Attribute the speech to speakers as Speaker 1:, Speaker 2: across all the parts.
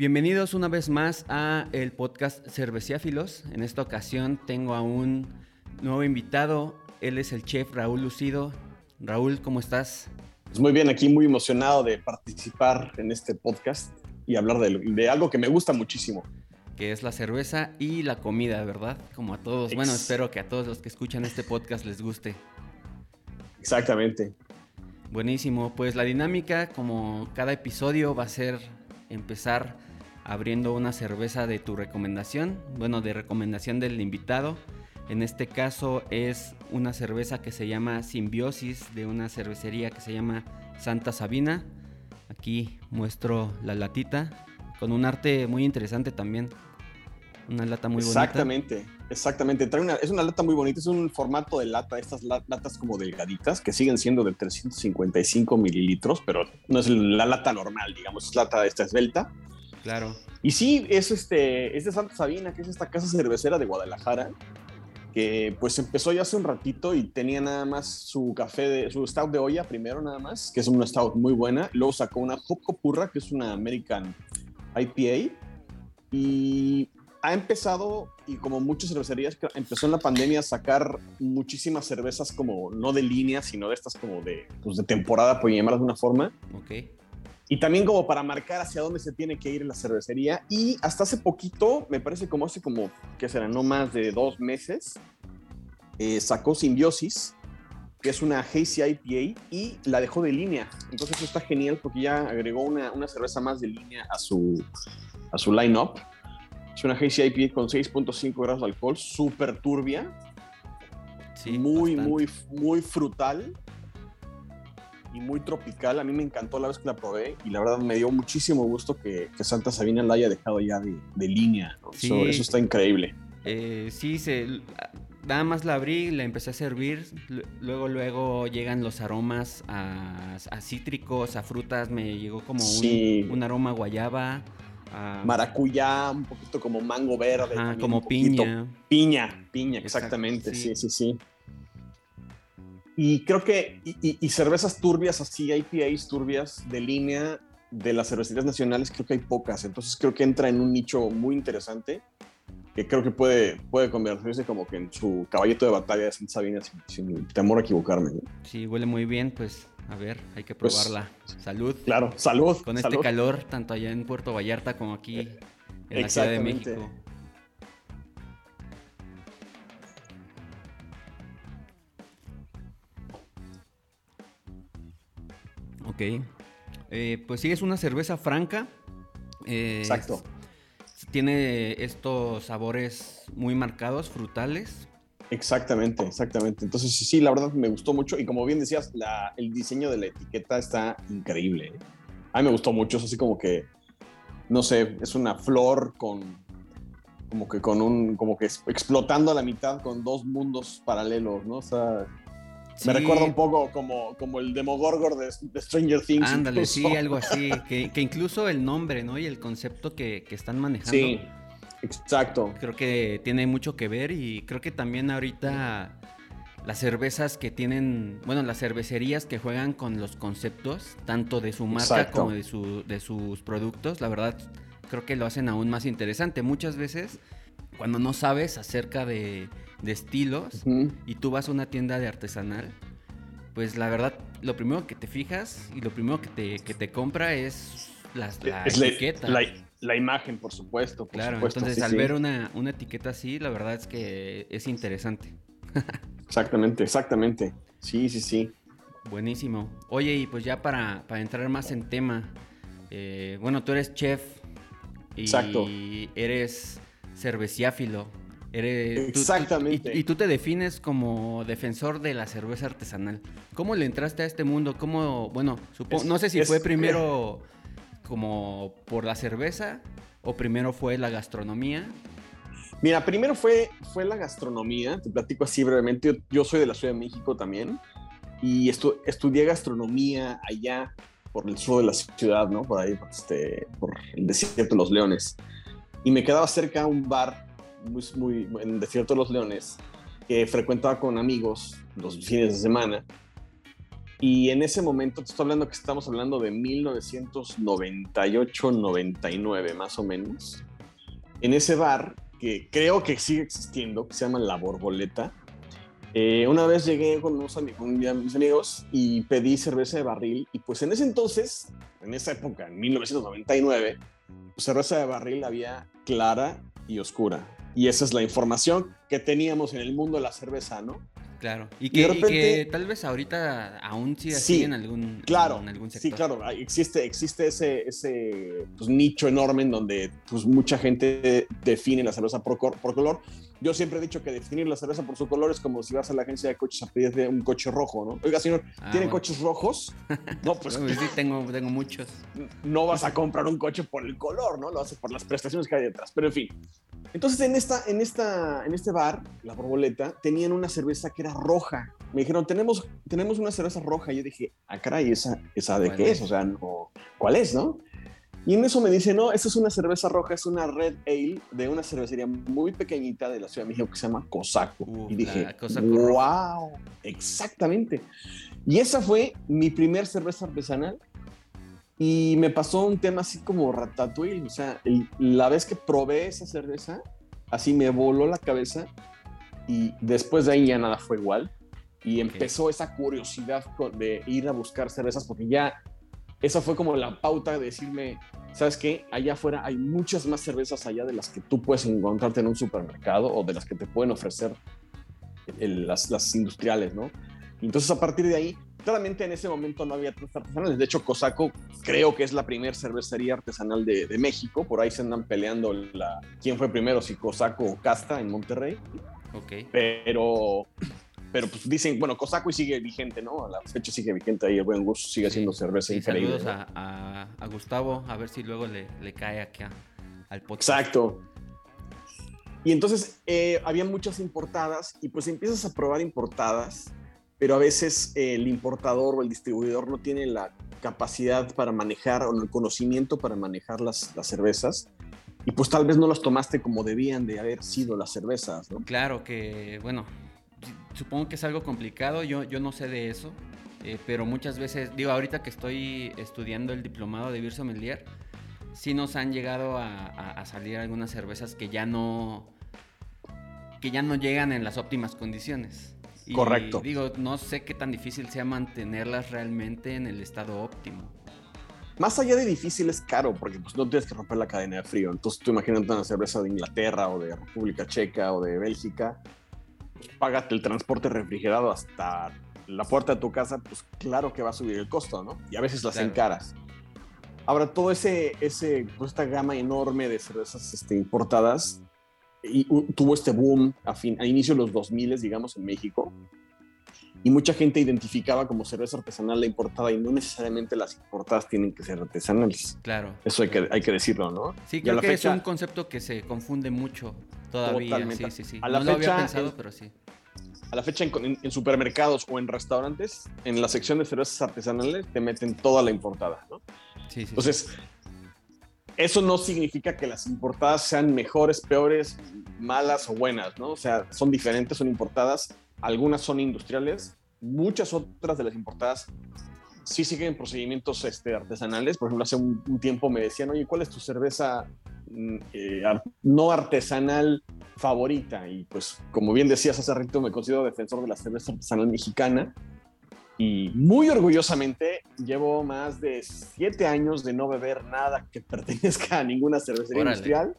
Speaker 1: Bienvenidos una vez más a el podcast Cerveciáfilos. En esta ocasión tengo a un nuevo invitado. Él es el chef Raúl Lucido. Raúl, ¿cómo estás?
Speaker 2: Pues muy bien, aquí muy emocionado de participar en este podcast y hablar de, algo que me gusta muchísimo.
Speaker 1: Que es la cerveza y la comida, ¿verdad? Como a todos. Bueno, espero que a todos los que escuchan este podcast les guste.
Speaker 2: Exactamente.
Speaker 1: Buenísimo. Pues la dinámica, como cada episodio, va a ser empezar abriendo una cerveza de tu recomendación, bueno, de recomendación del invitado. En este caso es una cerveza que se llama Simbiosis de una cervecería que se llama Santa Sabina. Aquí muestro la latita con un arte muy interesante también. Una lata muy
Speaker 2: bonita. Exactamente, exactamente. es una lata muy bonita, es un formato de lata, estas latas como delgaditas que siguen siendo de 355 mililitros, pero no es la lata normal, digamos, es lata esta esbelta.
Speaker 1: Claro.
Speaker 2: Y sí, es, este, es de Santa Sabina, que es esta casa cervecera de Guadalajara, que pues empezó ya hace un ratito y tenía nada más su café, de, su stout de olla primero nada más, que es una stout muy buena. Luego sacó una Joco Purra, que es una American IPA. Y ha empezado, y como muchas cervecerías, empezó en la pandemia a sacar muchísimas cervezas como no de línea, sino de estas como de, pues, de temporada, por llamarlas de una forma.
Speaker 1: Ok
Speaker 2: y también como para marcar hacia dónde se tiene que ir la cervecería. Y hasta hace poquito, me parece como hace como, ¿qué será? No más de dos meses, eh, sacó Simbiosis, que es una Hazy IPA, y la dejó de línea. Entonces eso está genial porque ya agregó una, una cerveza más de línea a su, a su line-up. Es una Hazy IPA con 6.5 grados de alcohol, súper turbia. Sí, muy, muy, muy frutal y muy tropical. A mí me encantó la vez que la probé y la verdad me dio muchísimo gusto que, Santa Sabina la haya dejado ya de, línea. Eso, está increíble.
Speaker 1: Eh, sí, se, nada más la abrí, la empecé a servir. Luego, luego llegan los aromas a, cítricos, a frutas. Me llegó como un, aroma guayaba.
Speaker 2: Maracuyá, un poquito como mango verde.
Speaker 1: como piña.
Speaker 2: Piña, piña, exactamente. sí, sí. sí. Y creo que, y, cervezas turbias así, IPAs turbias de línea de las cervecerías nacionales, creo que hay pocas. Entonces creo que entra en un nicho muy interesante que creo que puede, puede convertirse como que en su caballito de batalla de Santa Sabina sin, temor a equivocarme.
Speaker 1: Sí, huele muy bien, pues a ver, hay que pues, probarla. salud.
Speaker 2: Claro, salud.
Speaker 1: Con este calor, tanto allá en Puerto Vallarta como aquí en la Ciudad de México. Ok. Eh, pues sí, es una cerveza franca.
Speaker 2: Eh, Exacto.
Speaker 1: Tiene estos sabores muy marcados, frutales.
Speaker 2: Exactamente, exactamente. Entonces, sí, la verdad me gustó mucho. Y como bien decías, el diseño de la etiqueta está increíble. A mí me gustó mucho. Es así como que, no sé, es una flor con, como que con un, como que explotando a la mitad con dos mundos paralelos, ¿no? O sea, me recuerda un poco como, como el Demogorgor de, de Stranger Things.
Speaker 1: Ándale, sí, algo así. Que, incluso el nombre, ¿no? Y el concepto que, están manejando.
Speaker 2: Sí, exacto.
Speaker 1: Creo que tiene mucho que ver y creo que también ahorita las cervezas que tienen, bueno, las cervecerías que juegan con los conceptos, tanto de su marca como de, su, de sus productos, la verdad creo que lo hacen aún más interesante. Muchas veces, cuando no sabes acerca de de estilos y tú vas a una tienda de artesanal, pues la verdad, lo primero que te fijas y lo primero que te, que te compra es las, la etiqueta.
Speaker 2: La, imagen, por supuesto.
Speaker 1: claro, entonces al ver una, una etiqueta así, la verdad es que es interesante.
Speaker 2: exactamente, exactamente. Sí, sí, sí.
Speaker 1: Buenísimo. Oye, y pues ya para, para entrar más en tema, eh, bueno, tú eres chef y
Speaker 2: Exacto.
Speaker 1: eres cerveciáfilo.
Speaker 2: Exactamente.
Speaker 1: y, tú te defines como defensor de la cerveza artesanal. ¿Cómo le entraste a este mundo? ¿Cómo, bueno, supongo, no sé si fue primero como por la cerveza o primero fue la gastronomía?
Speaker 2: Mira, primero fue, fue la gastronomía, te platico así brevemente. Yo, soy de la Ciudad de México también y estudié gastronomía allá por el sur de la ciudad, ¿no? Por ahí, este, por el desierto de los leones. Y me quedaba cerca un bar muy, muy, en Desierto de los Leones, que frecuentaba con amigos los fines de semana. Y en ese momento, te estoy hablando que estamos hablando de 1998-99 más o menos. En ese bar, que creo que sigue existiendo, que se llama La Borboleta, eh, una vez llegué con, unos amigos, con mis amigos y pedí cerveza de barril y pues en ese entonces, en esa época, en 1999, pues, cerveza de barril había clara y oscura. Y esa es la información que teníamos en el mundo de la cerveza, ¿no?
Speaker 1: Claro. Y que, tal vez ahorita aún sigue así en algún,
Speaker 2: claro,
Speaker 1: en algún
Speaker 2: sector. Sí, claro. Existe, existe ese, ese pues, nicho enorme en donde pues, mucha gente define la cerveza por, por, color. Yo siempre he dicho que definir la cerveza por su color es como si vas a la agencia de coches a pedirte un coche rojo, ¿no? Oiga, señor,
Speaker 1: Ah,
Speaker 2: ¿tiene
Speaker 1: bueno.
Speaker 2: coches rojos? No, pues
Speaker 1: sí, tengo, tengo muchos.
Speaker 2: no vas a comprar un coche por el color, ¿no? Lo haces por las prestaciones que hay detrás. Pero en fin. Entonces en, esta, en, esta, en este bar, la borboleta, tenían una cerveza que era roja. Me dijeron, tenemos, tenemos una cerveza roja. Y yo dije, ah, caray, ¿esa, esa de
Speaker 1: ¿Cuál
Speaker 2: qué
Speaker 1: es?
Speaker 2: es? O sea, no, ¿cuál es, no? Y en eso me dice, no, esta es una cerveza roja, es una Red Ale de una cervecería muy pequeñita de la Ciudad de México que se llama Cosaco.
Speaker 1: Uf,
Speaker 2: y dije,
Speaker 1: Cosaco roja.
Speaker 2: wow, exactamente. Y esa fue mi primer cerveza artesanal. Y me pasó un tema así como ratatouille. O sea, el- la vez que probé esa cerveza, así me voló la cabeza. Y después de ahí ya nada fue igual. Y empezó esa curiosidad de ir a buscar cervezas porque ya esa fue como la pauta de decirme, ¿sabes qué? Allá afuera hay muchas más cervezas allá de las que tú puedes encontrarte en un supermercado o de las que te pueden ofrecer el- las, las industriales, ¿no? Entonces a partir de ahí, claramente en ese momento no había tantas artesanales. De hecho, Cosaco creo que es la primera cervecería artesanal de, de México. Por ahí se andan peleando la, quién fue primero, si Cosaco o Casta en Monterrey.
Speaker 1: Ok.
Speaker 2: Pero, pero pues dicen, bueno, Cosaco y sigue vigente, ¿no? A la fecha sigue vigente ahí, el buen gusto sigue haciendo cerveza
Speaker 1: Sí,
Speaker 2: increíble.
Speaker 1: saludos
Speaker 2: ¿no?
Speaker 1: a, a- Gustavo, a ver si luego le, le cae aquí a- al podcast.
Speaker 2: Exacto. Y entonces eh, había muchas importadas y pues empiezas a probar importadas, pero a veces eh, el importador o el distribuidor no tiene la capacidad para manejar o el conocimiento para manejar las, las cervezas y pues tal vez no las tomaste como debían de haber sido las cervezas, ¿no?
Speaker 1: Claro que, bueno, supongo que es algo complicado, yo, yo no sé de eso, eh, pero muchas veces, digo, ahorita que estoy estudiando el diplomado de Beer Sommelier, sí nos han llegado a, a- a salir algunas cervezas que ya no que ya no llegan en las óptimas condiciones. Y,
Speaker 2: Correcto.
Speaker 1: Digo, no sé qué tan difícil sea mantenerlas realmente en el estado óptimo.
Speaker 2: Más allá de difícil es caro porque pues no tienes que romper la cadena de frío. Entonces tú imagínate una cerveza de Inglaterra o de República Checa o de Bélgica, págate el transporte refrigerado hasta la puerta de tu casa, pues claro que va a subir el costo, ¿no? Y a veces las
Speaker 1: Claro.
Speaker 2: encaras. Ahora, todo ese, ese, pues, esta gama enorme de cervezas este, importadas y, tuvo este boom a, fin, a inicio de los 2000, digamos, en México. Y mucha gente identificaba como cerveza artesanal la importada y no necesariamente las importadas tienen que ser artesanales.
Speaker 1: Claro.
Speaker 2: Eso hay que, hay que decirlo, ¿no?
Speaker 1: Sí,
Speaker 2: Y a
Speaker 1: creo
Speaker 2: la
Speaker 1: que
Speaker 2: fecha-
Speaker 1: es un concepto que se confunde mucho todavía.
Speaker 2: Totalmente.
Speaker 1: Sí, sí, sí.
Speaker 2: A la
Speaker 1: no lo había
Speaker 2: fecha,
Speaker 1: pensado,
Speaker 2: el-
Speaker 1: pero sí.
Speaker 2: A la fecha en, en- en supermercados o en restaurantes, en la sección de cervezas artesanales te meten toda la importada, ¿no?
Speaker 1: Sí, sí, sí.
Speaker 2: Entonces, eso no significa que las importadas sean mejores, peores, malas o buenas, ¿no? O sea, son diferentes, son importadas, algunas son industriales, muchas otras de las importadas sí siguen procedimientos este, artesanales. Por ejemplo, hace un, un tiempo me decían, oye, ¿cuál es tu cerveza eh, ar- no artesanal favorita? Y pues, como bien decías hace ratito, me considero defensor de la cerveza artesanal mexicana. Y muy orgullosamente llevo más de siete años de no beber nada que pertenezca a ninguna cervecería
Speaker 1: Órale.
Speaker 2: industrial.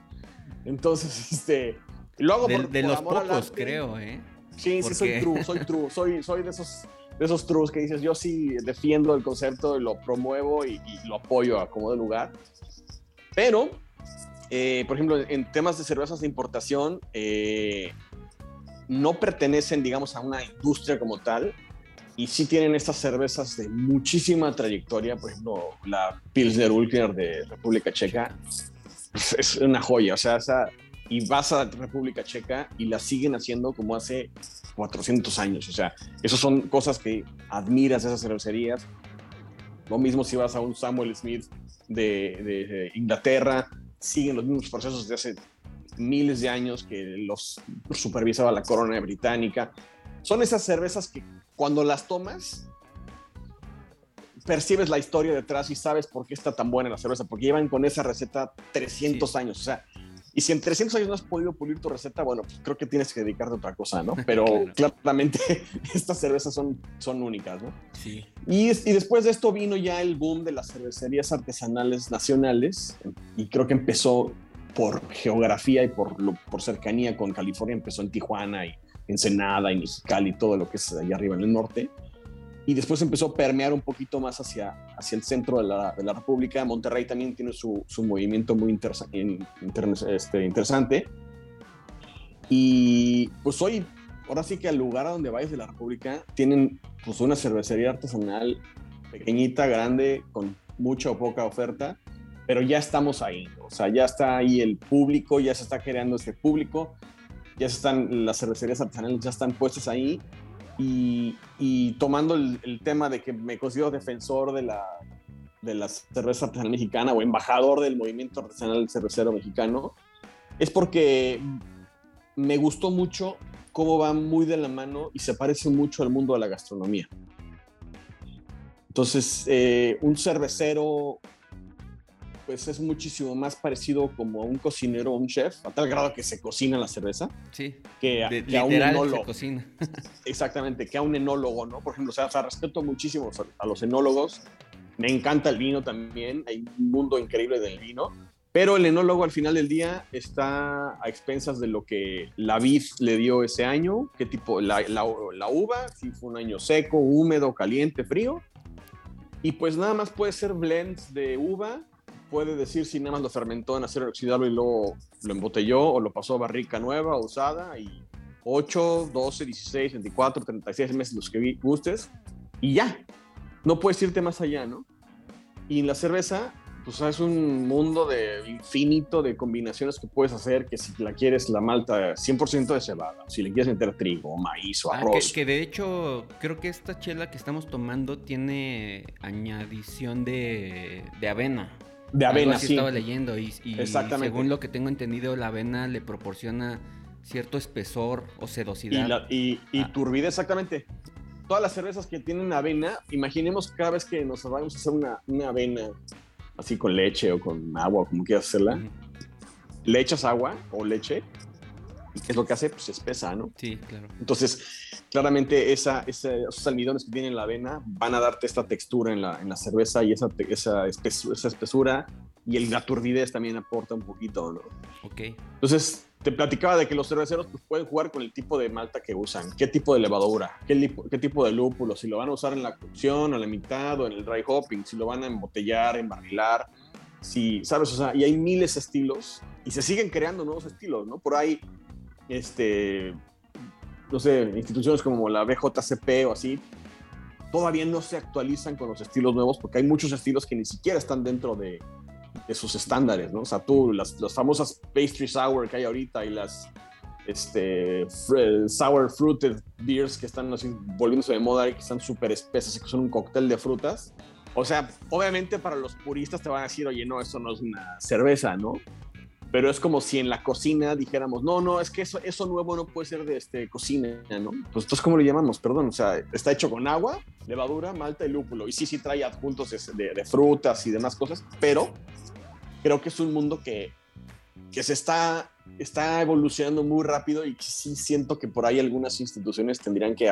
Speaker 2: Entonces, este, lo hago
Speaker 1: de,
Speaker 2: por,
Speaker 1: de
Speaker 2: por
Speaker 1: los
Speaker 2: amor
Speaker 1: pocos, creo, ¿eh?
Speaker 2: Sí, sí, soy true, soy true, soy, soy de esos de esos trus que dices, yo sí defiendo el concepto lo promuevo y, y lo apoyo a como de lugar. Pero, eh, por ejemplo, en temas de cervezas de importación, eh, no pertenecen, digamos, a una industria como tal, y sí tienen estas cervezas de muchísima trayectoria, por ejemplo, la Pilsner Ulkner de República Checa, es- es una joya, o sea, esa, y vas a República Checa y la siguen haciendo como hace 400 años, o sea, esas son cosas que admiras de esas cervecerías. Lo mismo si vas a un Samuel Smith de, de- de Inglaterra, siguen los mismos procesos de hace miles de años que los supervisaba la corona británica. Son esas cervezas que cuando las tomas, percibes la historia detrás y sabes por qué está tan buena la cerveza, porque llevan con esa receta 300 años, o sea, y si en 300 años no has podido pulir tu receta, bueno, pues creo que tienes que dedicarte a otra cosa, ¿no? Pero claramente estas cervezas son, son únicas, ¿no?
Speaker 1: Sí.
Speaker 2: Y, y, después de esto vino ya el boom de las cervecerías artesanales nacionales y creo que empezó por geografía y por, por cercanía con California, empezó en Tijuana y Ensenada y Mexicali y todo lo que es allá arriba en el norte y después empezó a permear un poquito más hacia, hacia el centro de la, de la República. Monterrey también tiene su, su movimiento muy este, interesante. Y pues hoy, ahora sí que al lugar a donde vayas de la República, tienen pues una cervecería artesanal pequeñita, grande, con mucha o poca oferta, pero ya estamos ahí. O sea, ya está ahí el público, ya se está creando este público, ya están las cervecerías artesanales, ya están puestas ahí y, tomando el, tema de que me considero defensor de la, de la cerveza artesanal mexicana o embajador del movimiento artesanal cervecero mexicano, es porque me gustó mucho cómo va muy de la mano y se parece mucho al mundo de la gastronomía. Entonces, eh, un cervecero pues es muchísimo más parecido como a un cocinero o un chef, a tal grado que se cocina la cerveza.
Speaker 1: Sí.
Speaker 2: Que,
Speaker 1: a un enólogo. cocina.
Speaker 2: Exactamente, que a un enólogo, ¿no? Por ejemplo, o sea, respeto muchísimo a los enólogos. Me encanta el vino también, hay un mundo increíble del vino. Pero el enólogo al final del día está a expensas de lo que la vid le dio ese año, qué tipo, la, la, la uva, si fue un año seco, húmedo, caliente, frío. Y pues nada más puede ser blends de uva puede decir si nada más lo fermentó en acero inoxidable y luego lo embotelló o lo pasó a barrica nueva o usada y 8, 12, 16, 24, 36 meses los que gustes y ya. No puedes irte más allá, ¿no? Y en la cerveza, pues es un mundo de infinito de combinaciones que puedes hacer, que si la quieres la malta 100% de cebada, si le quieres meter trigo, maíz o ah, arroz.
Speaker 1: que, de hecho creo que esta chela que estamos tomando tiene añadición de, de avena.
Speaker 2: De avena, sí.
Speaker 1: estaba leyendo y, según lo que tengo entendido, la avena le proporciona cierto espesor o sedosidad.
Speaker 2: Y, y, ah. turbidez, exactamente. Todas las cervezas que tienen avena, imaginemos cada vez que nos vamos a hacer una, una avena así con leche o con agua, como quieras hacerla, le echas agua o leche ¿Qué es lo que hace? Pues espesa, ¿no?
Speaker 1: Sí, claro.
Speaker 2: Entonces, claramente esa, esos almidones que tienen la avena van a darte esta textura en la, en la cerveza y esa, esa, espesura, esa espesura y el, la turbidez también aporta un poquito, ¿no?
Speaker 1: Ok.
Speaker 2: Entonces, te platicaba de que los cerveceros pues, pueden jugar con el tipo de malta que usan, qué tipo de levadura, qué, qué tipo de lúpulo, si lo van a usar en la cocción, a la mitad o en el dry hopping, si lo van a embotellar, embarrilar, si, ¿sabes? O sea, y hay miles de estilos y se siguen creando nuevos estilos, ¿no? Por ahí este, no sé, instituciones como la BJCP o así, todavía no se actualizan con los estilos nuevos porque hay muchos estilos que ni siquiera están dentro de, de sus estándares, ¿no? O sea, tú, las, las, famosas pastry sour que hay ahorita y las este, sour fruited beers que están así volviéndose de moda y que están súper espesas y que son un cóctel de frutas. O sea, obviamente para los puristas te van a decir, oye, no, eso no es una cerveza, ¿no? Pero es como si en la cocina dijéramos, no, no, es que eso, eso nuevo no puede ser de este, cocina, ¿no? Pues entonces, ¿cómo le llamamos? Perdón, o sea, está hecho con agua, levadura, malta y lúpulo. Y sí, sí trae adjuntos de, de, frutas y demás cosas, pero creo que es un mundo que, que se está, está evolucionando muy rápido y sí siento que por ahí algunas instituciones tendrían que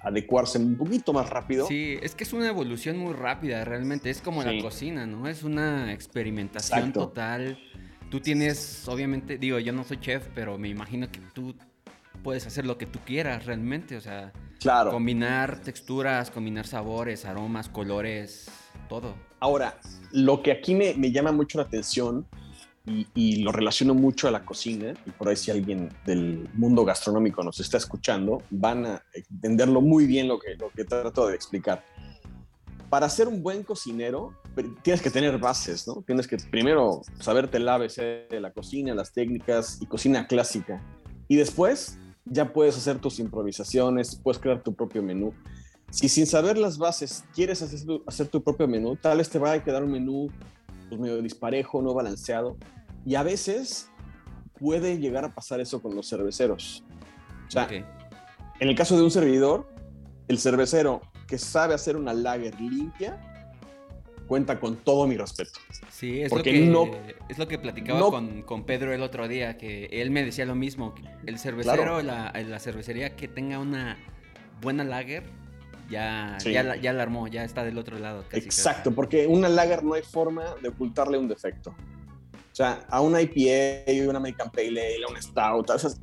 Speaker 2: adecuarse un poquito más rápido.
Speaker 1: Sí, es que es una evolución muy rápida realmente, es como la cocina, ¿no? Es una experimentación total tú tienes, obviamente, digo, yo no soy chef, pero me imagino que tú puedes hacer lo que tú quieras realmente, o sea,
Speaker 2: claro.
Speaker 1: combinar texturas, combinar sabores, aromas, colores, todo.
Speaker 2: Ahora, lo que aquí me, me llama mucho la atención y, y, lo relaciono mucho a la cocina, y por ahí si alguien del mundo gastronómico nos está escuchando, van a entenderlo muy bien lo que, lo que trato de explicar para ser un buen cocinero tienes que tener bases, ¿no? Tienes que primero saberte el ABC de la cocina, las técnicas y cocina clásica. Y después ya puedes hacer tus improvisaciones, puedes crear tu propio menú. Si sin saber las bases quieres hacer tu, hacer tu propio menú, tal vez te va a quedar un menú pues, medio disparejo, no balanceado. Y a veces puede llegar a pasar eso con los cerveceros. O sea, en el caso de un servidor, el cervecero que sabe hacer una lager limpia, cuenta con todo mi respeto.
Speaker 1: Sí, es, lo, que, no, es lo que platicaba con, Pedro el otro día, que él me decía lo mismo, el cervecero, la, la, cervecería que tenga una buena lager, ya, ya, la, ya, la, armó, ya está del otro lado.
Speaker 2: Exacto, porque una lager no hay forma de ocultarle un defecto. O sea, a una IPA, una American Pale Ale, a una Stout, esas,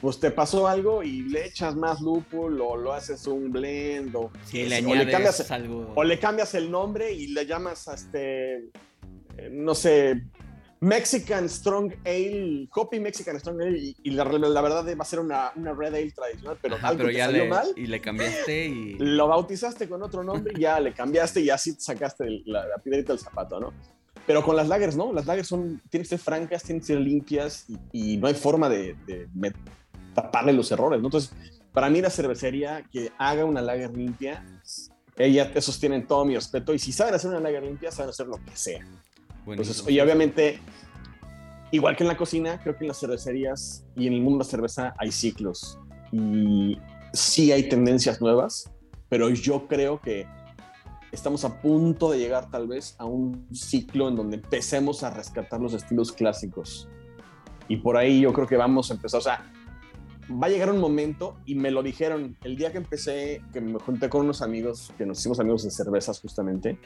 Speaker 2: pues te pasó algo y le echas más lúpulo, o lo haces un blend, o,
Speaker 1: le, cambias, algo.
Speaker 2: o le cambias el nombre y le llamas a este, eh, no sé, Mexican Strong Ale, Copy Mexican Strong Ale, y, la, verdad va a ser una, una Red Ale tradicional, pero algo ya salió mal.
Speaker 1: Y le cambiaste y...
Speaker 2: Lo bautizaste con otro nombre y ya le cambiaste y así sacaste la, la piedrita del zapato, ¿no? Pero con las lagers, ¿no? Las lagers son, tienen que ser francas, tienen que ser limpias y, no hay forma de, de, taparle los errores, ¿no? Entonces, para mí la cervecería que haga una lager limpia, ella te sostienen todo mi respeto y si saben hacer una lager limpia, saben hacer lo que sea. Entonces, y obviamente, igual que en la cocina, creo que en las cervecerías y en el mundo de la cerveza hay ciclos y sí hay tendencias nuevas, pero yo creo que estamos a punto de llegar tal vez a un ciclo en donde empecemos a rescatar los estilos clásicos. Y por ahí yo creo que vamos a empezar, o sea, va a llegar un momento, y me lo dijeron el día que empecé, que me junté con unos amigos, que nos hicimos amigos de cervezas justamente,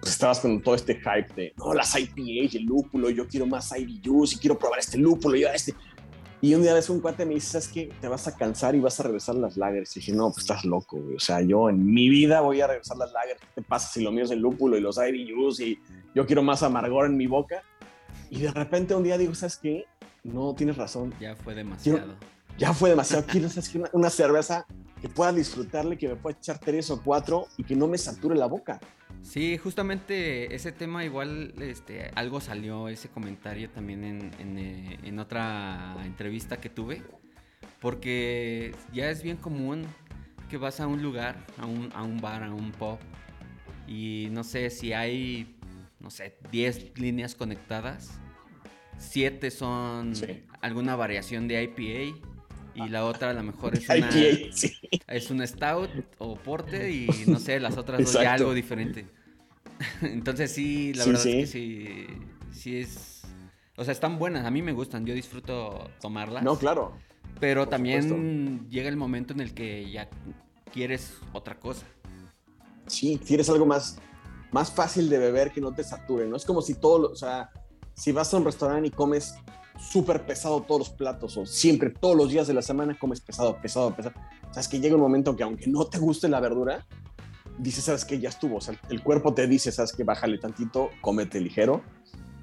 Speaker 2: pues estabas con todo este hype de, no, las IPA, el lúpulo, yo quiero más IBUs y quiero probar este lúpulo, y este. Y un día ves un cuate me dice, ¿sabes qué? Te vas a cansar y vas a regresar las lagers. Y dije, no, pues estás loco, güey. O sea, yo en mi vida voy a regresar las lagers. ¿Qué te pasa si lo mío es el lúpulo y los IBUs y yo quiero más amargor en mi boca? Y de repente un día digo, ¿sabes qué? No, tienes razón.
Speaker 1: Ya fue demasiado.
Speaker 2: ya fue demasiado. Quiero una, una cerveza que pueda disfrutarle, que me pueda echar tres o cuatro y que no me sature la boca.
Speaker 1: Sí, justamente ese tema igual este, algo salió, ese comentario también en, en, en, otra entrevista que tuve, porque ya es bien común que vas a un lugar, a un, a un bar, a un pub, y no sé si hay, no sé, 10 líneas conectadas siete son alguna variación de IPA y la otra a lo mejor es una, es un stout o porte y no sé, las otras dos ya algo diferente. Entonces sí, la verdad es que sí, sí es... O sea, están buenas, a mí me gustan, yo disfruto tomarlas.
Speaker 2: No, claro.
Speaker 1: Pero también llega el momento en el que ya quieres otra cosa.
Speaker 2: Sí, quieres algo más, más fácil de beber que no te sature, ¿no? Es como si todo, o sea, si vas a un restaurante y comes súper pesado todos los platos o siempre, todos los días de la semana comes pesado, pesado, pesado, sabes que llega un momento que aunque no te guste la verdura, dices, sabes que ya estuvo, o sea, el cuerpo te dice, sabes que bájale tantito, cómete ligero.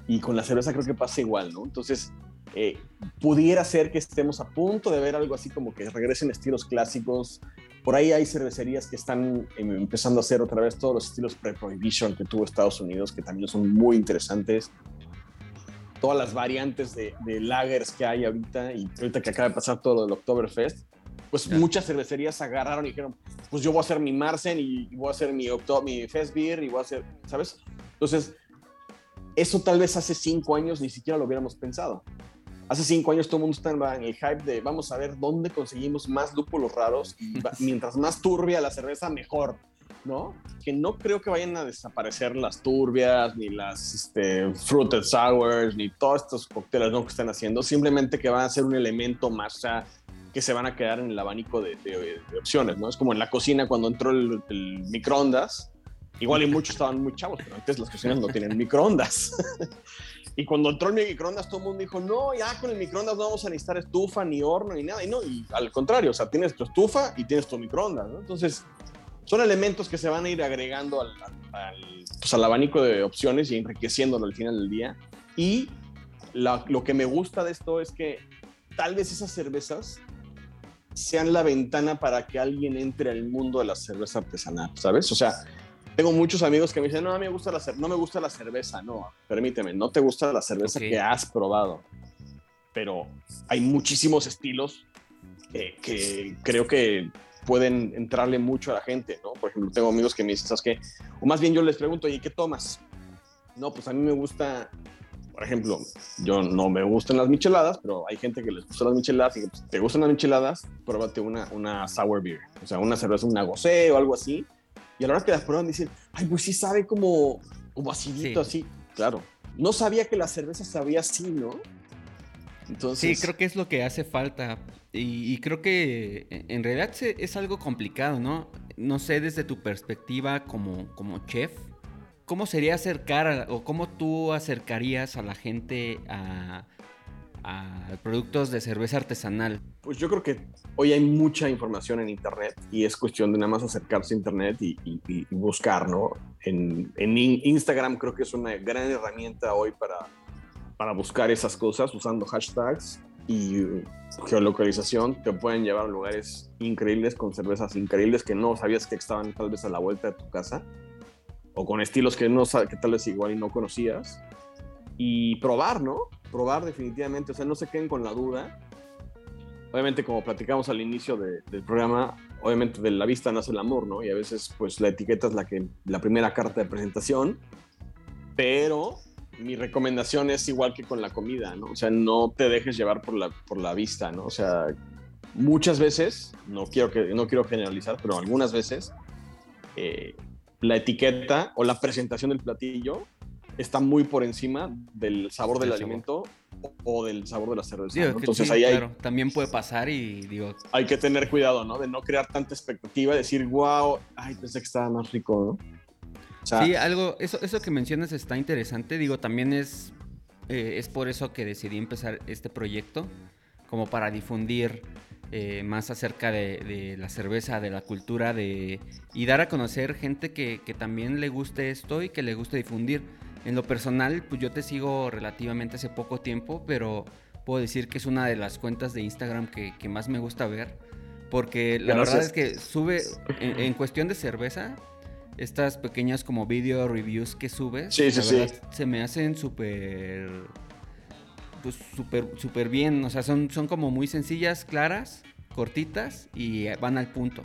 Speaker 2: Y con la cerveza creo que pasa igual, ¿no? Entonces, eh, pudiera ser que estemos a punto de ver algo así como que regresen estilos clásicos. Por ahí hay cervecerías que están em, empezando a hacer otra vez todos los estilos pre-prohibition que tuvo Estados Unidos, que también son muy interesantes todas las variantes de, lagers que hay ahorita y ahorita que acaba de pasar todo lo del Oktoberfest, pues muchas cervecerías agarraron y dijeron, pues yo voy a hacer mi Marsen y voy a hacer mi, mi Fest Beer y voy a hacer, ¿sabes? Entonces, eso tal vez hace cinco años ni siquiera lo hubiéramos pensado. Hace cinco años todo el mundo estaba en el hype de vamos a ver dónde conseguimos más lúpulos raros y mientras más turbia la cerveza, mejor. ¿No? Que no creo que vayan a desaparecer las turbias, ni las este, fruited sours, ni todos estos cócteles que están haciendo, simplemente que van a ser un elemento más que se van a quedar en el abanico de, opciones, ¿no? Es como en la cocina cuando entró el, microondas, igual y muchos estaban muy chavos, pero antes las cocinas no tienen microondas. y cuando entró el microondas, todo el mundo dijo, no, ya con el microondas no vamos a necesitar estufa, ni horno, ni nada. Y no, y al contrario, o sea, tienes tu estufa y tienes tu microondas, ¿no? Entonces, son elementos que se van a ir agregando al, pues, al, abanico de opciones y enriqueciéndolo al final del día. Y lo que me gusta de esto es que tal vez esas cervezas sean la ventana para que alguien entre al mundo de la cerveza artesanal, ¿sabes? O sea, tengo muchos amigos que me dicen, no, me gusta la, no me gusta la cerveza. No, permíteme, no te gusta la cerveza que has probado. Pero hay muchísimos estilos que creo que pueden entrarle mucho a la gente, ¿no? Por ejemplo, tengo amigos que me dicen, ¿sabes qué? O más bien yo les pregunto, ¿y qué tomas? No, pues a mí me gusta por ejemplo, yo no me gustan las micheladas, pero hay gente que les gustan las micheladas y que pues, te gustan las micheladas, pruébate una, una sour beer, o sea, una cerveza, una gocé o algo así. Y a la hora que las prueban dicen, ay, pues sí sabe como, como acidito, así. Claro, no sabía que la cerveza sabía así, ¿no?
Speaker 1: Entonces... Sí, creo que es lo que hace falta. Y, creo que en realidad es algo complicado, ¿no? No sé, desde tu perspectiva como, como chef, ¿cómo sería acercar o cómo tú acercarías a la gente a, productos de cerveza artesanal?
Speaker 2: Pues yo creo que hoy hay mucha información en Internet y es cuestión de nada más acercarse a Internet y, buscar, ¿no? En, en, Instagram creo que es una gran herramienta hoy para, para buscar esas cosas usando hashtags y geolocalización. Te pueden llevar a lugares increíbles con cervezas increíbles que no sabías que estaban tal vez a la vuelta de tu casa o con estilos que, no, que tal vez igual y no conocías. Y probar, ¿no? Probar definitivamente, o sea, no se queden con la duda. Obviamente, como platicamos al inicio del programa, obviamente de la vista nace el amor, ¿no? Y a veces, pues, la etiqueta es la, que, la primera carta de presentación, pero mi recomendación es igual que con la comida, ¿no? O sea, no te dejes llevar por la, por la vista, ¿no? O sea, muchas veces, no quiero, que, no quiero generalizar, pero algunas veces, eh, la etiqueta o la presentación del platillo está muy por encima del sabor del alimento o, del sabor de la cerveza.
Speaker 1: Entonces ahí hay, también puede pasar y digo...
Speaker 2: Hay que tener cuidado, ¿no? De no crear tanta expectativa, decir, wow, ay, pensé que estaba más rico, ¿no?
Speaker 1: Sí, algo, eso, eso que mencionas está interesante, digo, también es, eh, es por eso que decidí empezar este proyecto, como para difundir eh, más acerca de, la cerveza, de la cultura, de, y dar a conocer gente que, también le guste esto y que le guste difundir. En lo personal, pues yo te sigo relativamente hace poco tiempo, pero puedo decir que es una de las cuentas de Instagram que, más me gusta ver, porque la verdad es que sube, en, cuestión de cerveza, estas pequeñas como video reviews que subes, se me hacen súper pues súper super bien, o sea, son, son como muy sencillas, claras, cortitas y van al punto.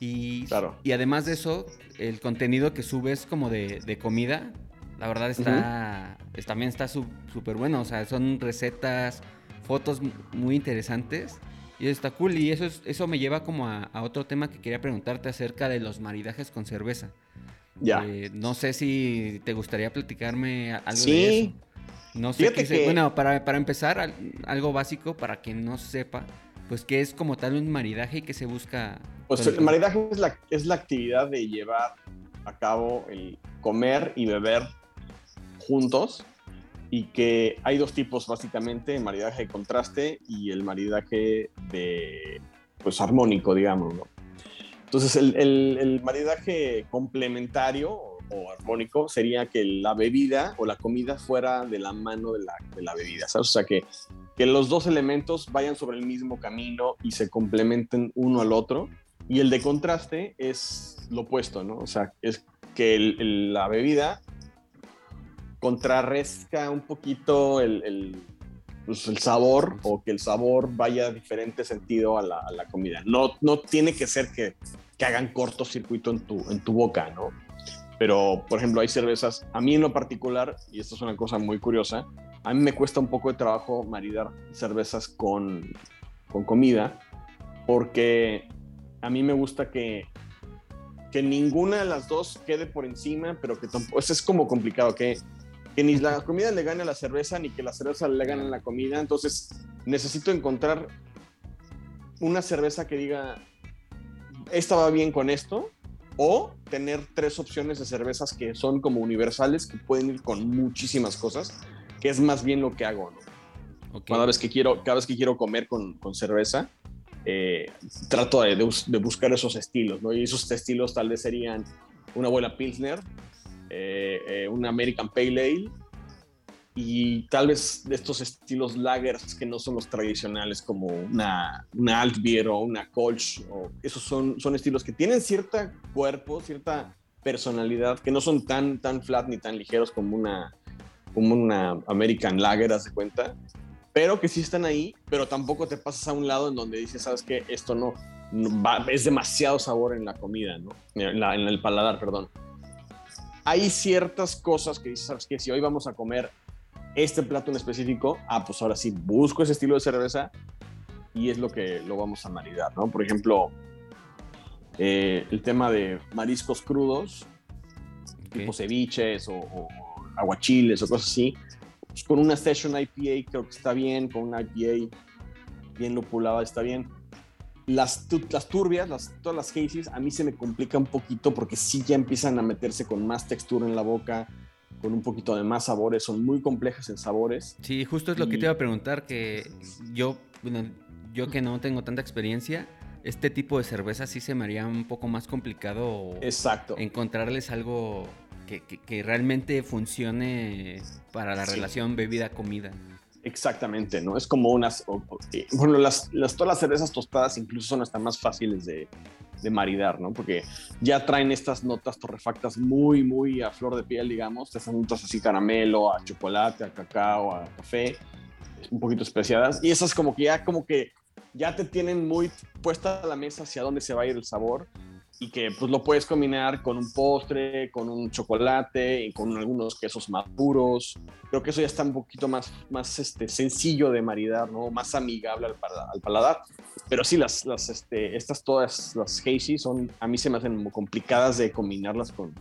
Speaker 1: Y, y además de eso, el contenido que subes como de, comida, la verdad está, también está súper bueno, o sea, son recetas, fotos muy interesantes. Y está cool. Y eso, es, eso me lleva como a, otro tema que quería preguntarte acerca de los maridajes con cerveza. Ya. Eh, no sé si te gustaría platicarme algo de eso. No sé qué Bueno, para, para, empezar, algo básico para quien no sepa, pues qué es como tal un maridaje y qué se busca.
Speaker 2: Pues el maridaje es la, es la actividad de llevar a cabo el comer y beber juntos y que hay dos tipos básicamente, el maridaje de contraste y el maridaje de, pues armónico, digamos, ¿no? Entonces el, el, el maridaje complementario o armónico sería que la bebida o la comida fuera de la mano de la, de la bebida, ¿sabes? O sea, que, que los dos elementos vayan sobre el mismo camino y se complementen uno al otro. Y el de contraste es lo opuesto, ¿no? O sea, es que la bebida contrarresca un poquito el, pues, el, sabor o que el sabor vaya a diferente sentido a la, a la comida. No, no tiene que ser que, que hagan cortocircuito en tu, en tu boca, ¿no? Pero, por ejemplo, hay cervezas, a mí en lo particular, y esto es una cosa muy curiosa, a mí me cuesta un poco de trabajo maridar cervezas con, con comida, porque a mí me gusta que, que ninguna de las dos quede por encima, pero que tampoco, eso es como complicado, que, que ni la comida le gane a la cerveza, ni que la cerveza le gane a la comida, entonces necesito encontrar una cerveza que diga, esta va bien con esto, o tener tres opciones de cervezas que son como universales, que pueden ir con muchísimas cosas, que es más bien lo que hago, ¿no? Cada, vez que quiero, cada vez que quiero comer con, con cerveza, eh, trato de, de, buscar esos estilos, ¿no? Y esos estilos tal vez serían una abuela Pilsner, eh, eh, una American Pale Ale y tal vez de estos estilos lagers que no son los tradicionales como una, una alt beer o una colch o esos son, son estilos que tienen cierta cuerpo, cierta personalidad, que no son tan, tan flat ni tan ligeros como una, como una American Lager, haz de cuenta, pero que sí están ahí, pero tampoco te pasas a un lado en donde dices, sabes que esto no, es demasiado sabor en la comida, ¿no? En el paladar, perdón. Hay ciertas cosas que dices, sabes que si hoy vamos a comer este plato en específico, ah, pues ahora sí, busco ese estilo de cerveza y es lo que lo vamos a maridar, ¿no? Por ejemplo, eh, el tema de mariscos crudos, tipo ceviches o, aguachiles o cosas así, pues con una Session IPA creo que está bien, con una IPA bien lupulada está bien. Las, las turbias, las, todas las hazies, a mí se me complica un poquito porque sí ya empiezan a meterse con más textura en la boca, con un poquito de más sabores, son muy complejas en sabores.
Speaker 1: Sí, justo es lo que te iba a preguntar, que yo, yo que no tengo tanta experiencia, este tipo de cerveza sí se me haría un poco más complicado
Speaker 2: Exacto.
Speaker 1: encontrarles algo que, realmente funcione para la relación bebida-comida.
Speaker 2: Exactamente, ¿no? Es como unas, eh, bueno, las, las, todas las cervezas tostadas incluso son hasta más fáciles de, de maridar, ¿no? Porque ya traen estas notas torrefactas muy, muy a flor de piel, digamos, estas notas así caramelo, a chocolate, a cacao, a café, un poquito especiadas, y esas como que ya, como que ya te tienen muy puesta a la mesa hacia dónde se va a ir el sabor y que pues lo puedes combinar con un postre, con un chocolate y con algunos quesos maduros. Creo que eso ya está un poquito más, más este, sencillo de maridar, ¿no? Más amigable al, al paladar. Pero sí, las, las, este, estas todas, las hazy, son, a mí se me hacen complicadas de combinarlas con,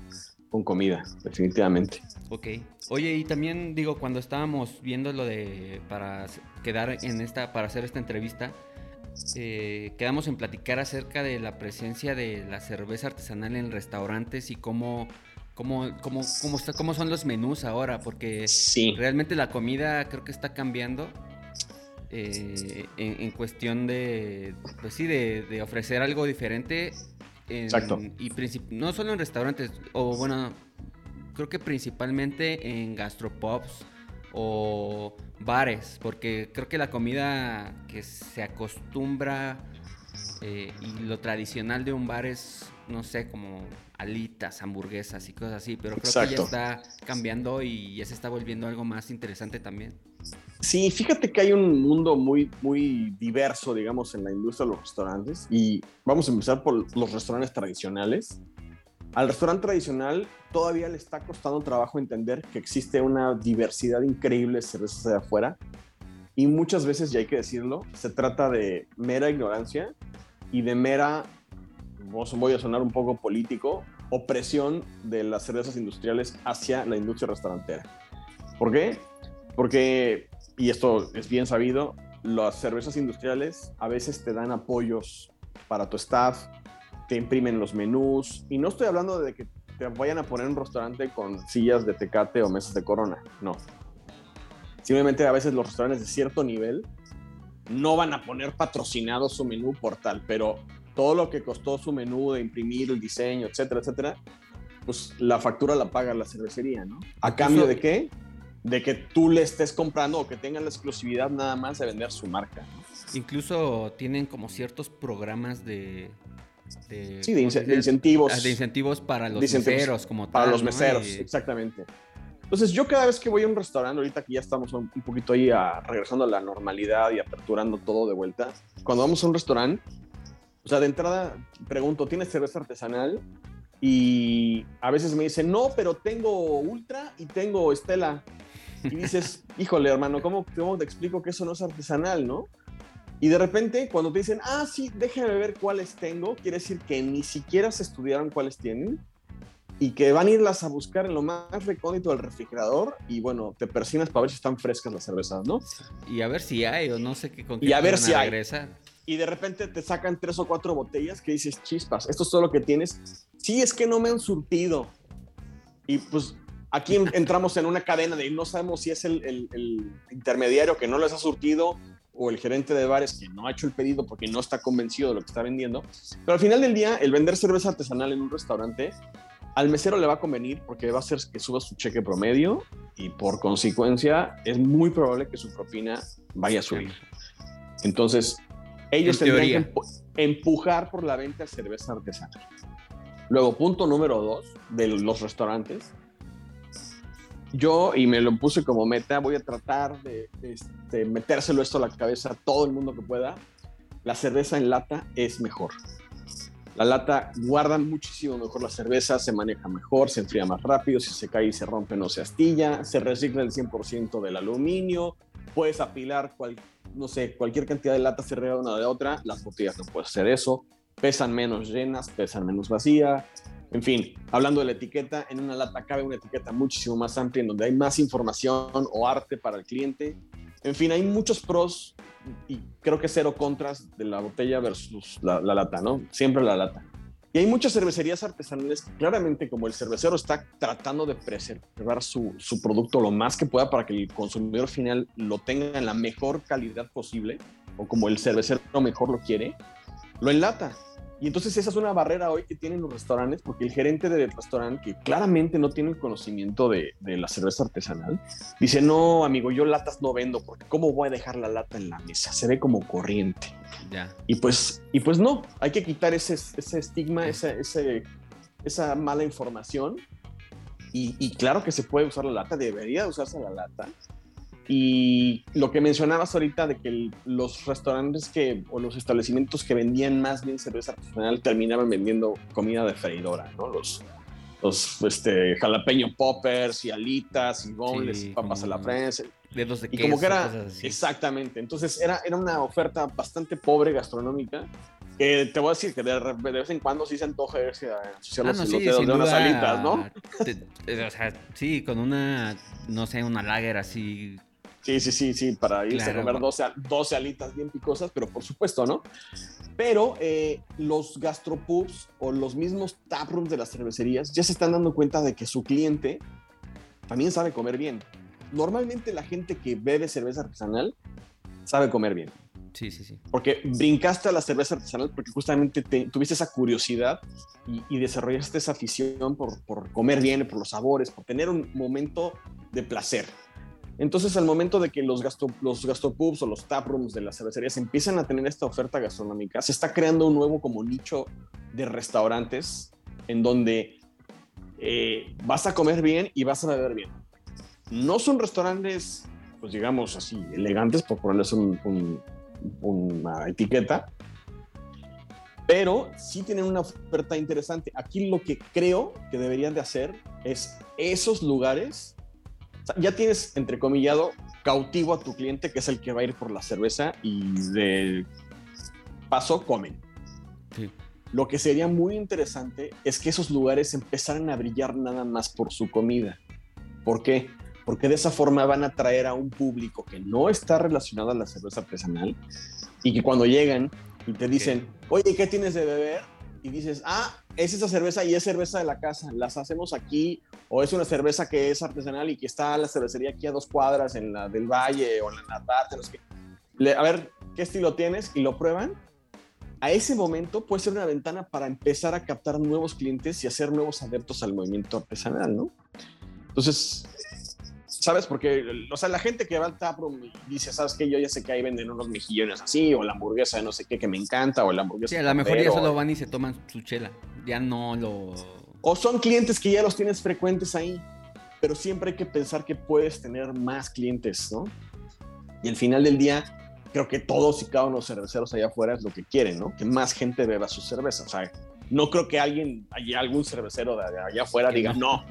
Speaker 2: con comida, definitivamente.
Speaker 1: Ok. Oye, y también digo, cuando estábamos viendo lo de para quedar en esta, para hacer esta entrevista, eh, quedamos en platicar acerca de la presencia de la cerveza artesanal en restaurantes y cómo, cómo, cómo, cómo, está, cómo son los menús ahora, porque realmente la comida creo que está cambiando. Eh, en, cuestión de, pues sí, de, ofrecer algo diferente.
Speaker 2: Exacto.
Speaker 1: Y no solo en restaurantes, o bueno, creo que principalmente en gastropops o bares, porque creo que la comida que se acostumbra eh, y lo tradicional de un bar es, no sé, como alitas, hamburguesas y cosas así, pero creo que ya está cambiando y ya se está volviendo algo más interesante también.
Speaker 2: Sí, fíjate que hay un mundo muy, muy diverso, digamos, en la industria de los restaurantes y vamos a empezar por los restaurantes tradicionales. Al restaurante tradicional todavía le está costando trabajo entender que existe una diversidad increíble de cervezas de afuera y muchas veces, y hay que decirlo, se trata de mera ignorancia y de mera, voy a sonar un poco político, opresión de las cervezas industriales hacia la industria restaurantera. ¿Por qué? Porque, y esto es bien sabido, las cervezas industriales a veces te dan apoyos para tu staff, te imprimen los menús. Y no estoy hablando de que te vayan a poner un restaurante con sillas de tecate o mesas de corona. No. Simplemente a veces los restaurantes de cierto nivel no van a poner patrocinado su menú por tal, pero todo lo que costó su menú de imprimir el diseño, etcétera, etcétera, pues la factura la paga la cervecería, ¿no? ¿A cambio de qué? De que tú le estés comprando o que tengan la exclusividad nada más de vender su marca.
Speaker 1: Incluso tienen como ciertos programas de,
Speaker 2: sí, de, incentivos.
Speaker 1: Ah, de incentivos para los meseros, como
Speaker 2: Para los meseros, exactamente. Entonces, yo cada vez que voy a un restaurante, ahorita que ya estamos un, poquito ahí a, regresando a la normalidad y aperturando todo de vuelta, cuando vamos a un restaurante, o sea, de entrada pregunto, ¿tienes cerveza artesanal? Y a veces me dicen, no, pero tengo Ultra y tengo Estela. Y dices, híjole, hermano, ¿cómo, ¿cómo te explico que eso no es artesanal, no? Y de repente, cuando te dicen, ah, sí, déjame ver cuáles tengo, quiere decir que ni siquiera se estudiaron cuáles tienen y que van a irlas a buscar en lo más recóndito del refrigerador y bueno, te persinas para ver si están frescas las cervezas, ¿no?
Speaker 1: Y a ver si hay o no sé qué con
Speaker 2: qué Y a ver si hay. Y de repente te sacan tres o cuatro botellas que dices, chispas, esto es todo lo que tienes. Sí, es que no me han surtido. Y pues aquí entramos en una cadena de no sabemos si es el, el intermediario que no les ha surtido o el gerente de bares que no ha hecho el pedido porque no está convencido de lo que está vendiendo. Pero al final del día, el vender cerveza artesanal en un restaurante, al mesero le va a convenir porque va a hacer que suba su cheque promedio y por consecuencia es muy probable que su propina vaya a subir. Entonces, ellos tendrían que empujar por la venta de cerveza artesanal. Luego, punto número dos de los restaurantes, yo, y me lo puse como meta, voy a tratar de, este, metérselo esto a la cabeza a todo el mundo que pueda. La cerveza en lata es mejor. La lata guarda muchísimo mejor la cerveza, se maneja mejor, se enfría más rápido, si se cae y se rompe no se astilla, se recicla el 100% del aluminio, puedes apilar cual, no sé, cualquier cantidad de latas cerrada una de otra, las botellas no puedes hacer eso, pesan menos llenas, pesan menos vacía. En fin, hablando de la etiqueta, en una lata cabe una etiqueta muchísimo más amplia en donde hay más información o arte para el cliente. En fin, hay muchos pros y creo que cero contras de la botella versus la, lata, ¿no? Siempre la lata. Y hay muchas cervecerías artesanales claramente como el cervecero está tratando de preservar su, su, producto lo más que pueda para que el consumidor final lo tenga en la mejor calidad posible, o como el cervecero mejor lo quiere, lo enlata. Y entonces esa es una barrera hoy que tienen los restaurantes, porque el gerente del restaurante, que claramente no tiene el conocimiento de, de, la cerveza artesanal, dice, no, amigo, yo latas no vendo, porque ¿cómo voy a dejar la lata en la mesa? Se ve como corriente. Ya. Y, pues, y pues no, hay que quitar ese, ese estigma, esa, ese, esa mala información. Y, y, claro que se puede usar la lata, debería usarse la lata, y lo que mencionabas ahorita de que los restaurantes que, o los establecimientos que vendían más bien cerveza artesanal terminaban vendiendo comida de freidora, ¿no? Los, los este, jalapeño poppers y alitas y boneless y papas a la prensa.
Speaker 1: De
Speaker 2: y como que era, exactamente, entonces era, era una oferta bastante pobre gastronómica que te voy a decir que de, vez en cuando sí se antoja irse a asociar ah, los, dedos de unas alitas, ¿no?
Speaker 1: o sea, sí, con una, no sé, una lager así
Speaker 2: Sí, sí, sí, sí, para irse a comer 12, alitas bien picosas, pero por supuesto, ¿no? Pero eh, los gastropubs o los mismos taprooms de las cervecerías ya se están dando cuenta de que su cliente también sabe comer bien. Normalmente la gente que bebe cerveza artesanal sabe comer bien.
Speaker 1: Sí, sí, sí.
Speaker 2: Porque brincaste a la cerveza artesanal porque justamente tuviste esa curiosidad y, y desarrollaste esa afición por, por, comer bien, por los sabores, por tener un momento de placer. Entonces, al momento de que los, gasto, los gastropubs o los taprooms de las cervecerías empiezan a tener esta oferta gastronómica, se está creando un nuevo como nicho de restaurantes en donde eh, vas a comer bien y vas a beber bien. No son restaurantes, pues digamos así, elegantes, por ponerles una etiqueta, pero sí tienen una oferta interesante. Aquí lo que creo que deberían de hacer es esos lugares ya tienes, entrecomillado, cautivo a tu cliente, que es el que va a ir por la cerveza y de paso comen. Lo que sería muy interesante es que esos lugares empezaran a brillar nada más por su comida. ¿Por qué? Porque de esa forma van a atraer a un público que no está relacionado a la cerveza artesanal y que cuando llegan y te dicen, oye, ¿qué tienes de beber? Y dices, ah, es esa cerveza y es cerveza de la casa, las hacemos aquí, o es una cerveza que es artesanal y que está la cervecería aquí a dos cuadras en la del Valle o en la Natarte, no sé qué. A ver, ¿qué estilo tienes? Y lo prueban. A ese momento puede ser una ventana para empezar a captar nuevos clientes y hacer nuevos adeptos al movimiento artesanal, ¿no? Entonces, ¿sabes? Porque, o sea, la gente que va al taproom dice, ¿sabes qué? Yo ya sé que ahí venden unos mejillones así, o la hamburguesa de no sé qué que me encanta, o la hamburguesa.
Speaker 1: Sí, a lo mejor ya solo van y se toman su chela. Ya no lo.
Speaker 2: O son clientes que ya los tienes frecuentes ahí, pero siempre hay que pensar que puedes tener más clientes, ¿no? Y al final del día, creo que todos y cada uno de los cerveceros allá afuera es lo que quieren, ¿no? Que más gente beba su cerveza. O sea, no creo que alguien, algún cervecero de allá afuera diga, no,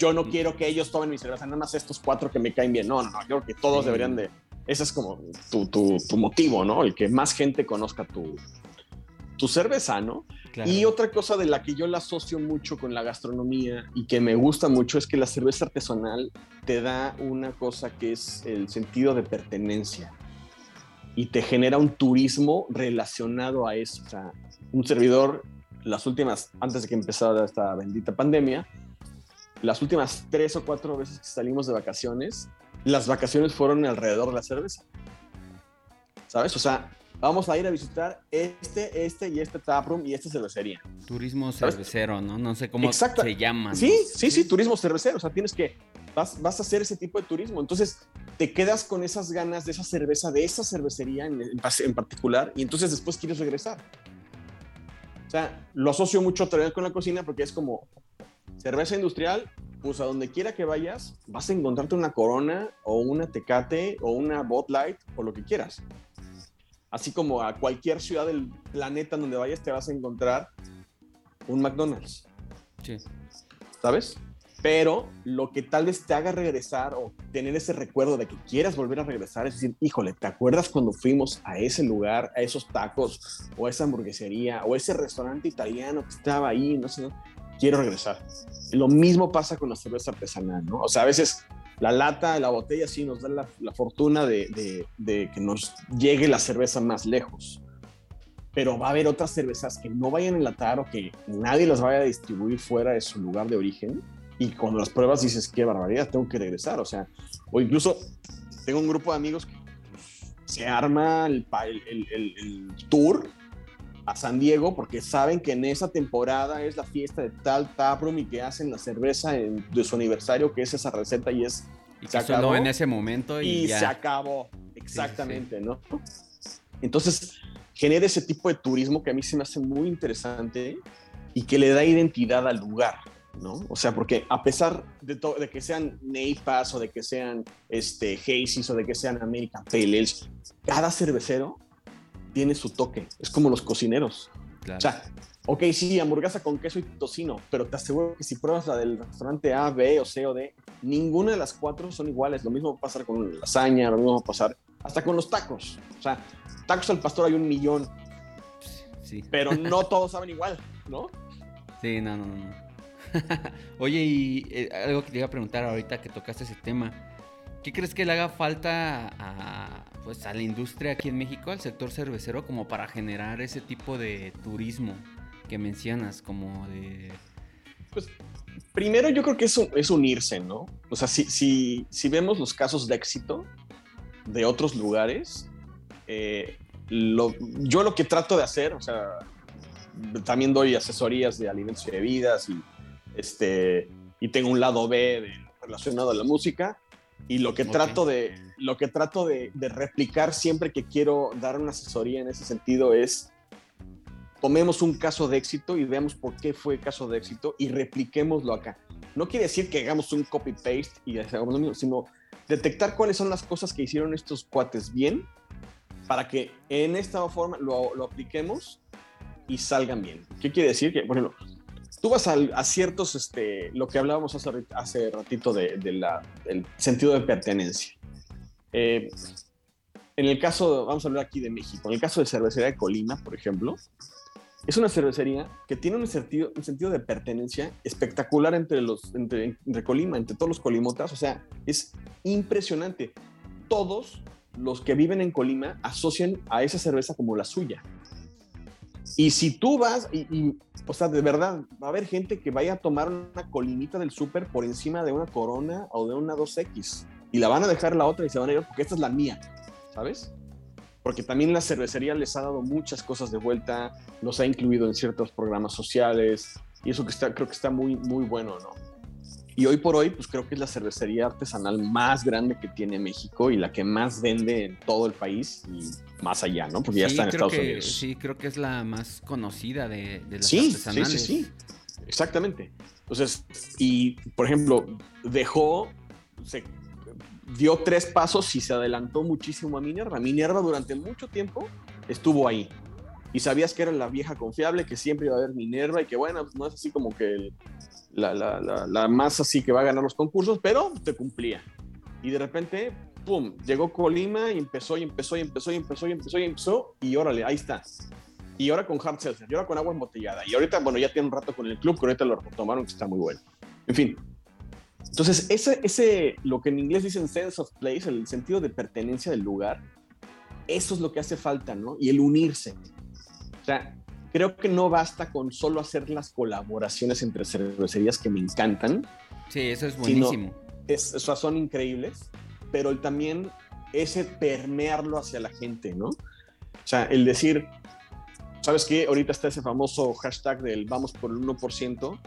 Speaker 2: yo no quiero que ellos tomen mi cerveza, nada más estos cuatro que me caen bien. No, no, no, creo que todos deberían de... Ese es como tu, tu, tu, motivo, ¿no? El que más gente conozca tu, tu cerveza, ¿no? Y otra cosa de la que yo la asocio mucho con la gastronomía y que me gusta mucho es que la cerveza artesanal te da una cosa que es el sentido de pertenencia y te genera un turismo relacionado a eso. O sea, un servidor, las últimas, antes de que empezara esta bendita pandemia, las últimas tres o cuatro veces que salimos de vacaciones, las vacaciones fueron alrededor de la cerveza. ¿Sabes? O sea, vamos a ir a visitar este, este y este taproom y esta cervecería.
Speaker 1: Turismo cervecero, ¿no? No sé cómo se llama.
Speaker 2: Sí, sí, sí, turismo cervecero. O sea, tienes que, vas, vas a hacer ese tipo de turismo. Entonces, te quedas con esas ganas de esa cerveza, de esa cervecería en, en particular, y entonces después quieres regresar. O sea, lo asocio mucho también con la cocina porque es como, Cerveza industrial, pues a donde quiera que vayas, vas a encontrarte una Corona o una Tecate o una Bot Light o lo que quieras. Así como a cualquier ciudad del planeta donde vayas te vas a encontrar un McDonald's.
Speaker 1: Sí.
Speaker 2: ¿Sabes? Pero lo que tal vez te haga regresar o tener ese recuerdo de que quieras volver a regresar es decir, híjole, ¿te acuerdas cuando fuimos a ese lugar, a esos tacos o a esa hamburguesería o ese restaurante italiano que estaba ahí? No sé, no? Quiero regresar. Lo mismo pasa con la cerveza artesanal, ¿no? O sea, a veces la lata, la botella sí nos da la, fortuna de, de, que nos llegue la cerveza más lejos. Pero va a haber otras cervezas que no vayan a enlatar o que nadie las vaya a distribuir fuera de su lugar de origen y cuando las pruebas dices, qué barbaridad, tengo que regresar. O sea, o incluso tengo un grupo de amigos que se arma el, el, el, tour a San Diego porque saben que en esa temporada es la fiesta de tal taproom y que hacen la cerveza de su aniversario, que es esa receta y es...
Speaker 1: Y se acabó en ese momento y,
Speaker 2: se acabó. Exactamente, ¿no? Entonces, genera ese tipo de turismo que a mí se me hace muy interesante y que le da identidad al lugar. ¿no? O sea, porque a pesar de, de que sean Neipas o de que sean este, Hazy's o de que sean American Pale cada cervecero tiene su toque. Es como los cocineros. O sea, ok, sí, hamburguesa con queso y tocino, pero te aseguro que si pruebas la del restaurante A, B o C o D, ninguna de las cuatro son iguales. Lo mismo va a pasar con la lasaña, lo mismo va a pasar hasta con los tacos. O sea, tacos al pastor hay un millón. Sí. Pero no todos saben igual, ¿no?
Speaker 1: Sí, no, no, no. Oye, y eh, algo que te iba a preguntar ahorita que tocaste ese tema. ¿Qué crees que le haga falta a, pues, a la industria aquí en México, al sector cervecero, como para generar ese tipo de turismo que mencionas, como de...
Speaker 2: Pues primero yo creo que eso es unirse, ¿no? O sea, si, si, si vemos los casos de éxito de otros lugares, eh, lo, yo lo que trato de hacer, o sea, también doy asesorías de alimentos y bebidas y este, y tengo un lado B relacionado a la música. Y lo que trato, de, lo que trato de, replicar siempre que quiero dar una asesoría en ese sentido es, tomemos un caso de éxito y veamos por qué fue caso de éxito y repliquémoslo acá. No quiere decir que hagamos un copy-paste y hagamos lo mismo, sino detectar cuáles son las cosas que hicieron estos cuates bien para que en esta forma lo, lo apliquemos y salgan bien. ¿Qué quiere decir? Que, por ejemplo, tú vas a, ciertos, este, lo que hablábamos hace, hace ratito de, la, del sentido de pertenencia. Eh, en el caso, vamos a hablar aquí de México, en el caso de Cervecería de Colima, por ejemplo, es una cervecería que tiene un sentido, un sentido de pertenencia espectacular entre, los, entre, entre Colima, entre todos los colimotas, o sea, es impresionante. Todos los que viven en Colima asocian a esa cerveza como la suya. Y si tú vas, y, o sea, de verdad, va a haber gente que vaya a tomar una colinita del súper por encima de una corona o de una 2X. Y la van a dejar la otra y se van a ir porque esta es la mía, ¿sabes? Porque también la cervecería les ha dado muchas cosas de vuelta, los ha incluido en ciertos programas sociales, y eso que creo que está muy, muy bueno, ¿no? Y hoy por hoy, pues creo que es la cervecería artesanal más grande que tiene México y la que más vende en todo el país y más allá, ¿no? Porque ya está en Estados Unidos.
Speaker 1: Sí, creo que es la más conocida de, las
Speaker 2: sí,
Speaker 1: artesanales.
Speaker 2: Sí, sí, sí. Exactamente. Entonces, y por ejemplo, dejó, se dio tres pasos y se adelantó muchísimo a Minerva. Minerva durante mucho tiempo estuvo ahí. Y sabías que era la vieja confiable, que siempre iba a haber Minerva y que bueno, no es así como que el, la, la, la, más así que va a ganar los concursos, pero te cumplía. Y de repente, ¡pum! Llegó Colima y empezó y empezó y empezó y empezó y empezó y empezó y órale, ahí está. Y ahora con hard seltzer, y ahora con agua embotellada. Y ahorita, bueno, ya tiene un rato con el club, que ahorita lo retomaron, que está muy bueno. En fin. Entonces, ese, ese, lo que en inglés dicen sense of place, el sentido de pertenencia del lugar, eso es lo que hace falta, ¿no? Y el unirse. O sea, creo que no basta con solo hacer las colaboraciones entre cervecerías que me encantan.
Speaker 1: Sí, eso es buenísimo.
Speaker 2: Es, o sea, son increíbles, pero también ese permearlo hacia la gente, ¿no? O sea, el decir, ¿sabes qué? Ahorita está ese famoso hashtag del vamos por el 1%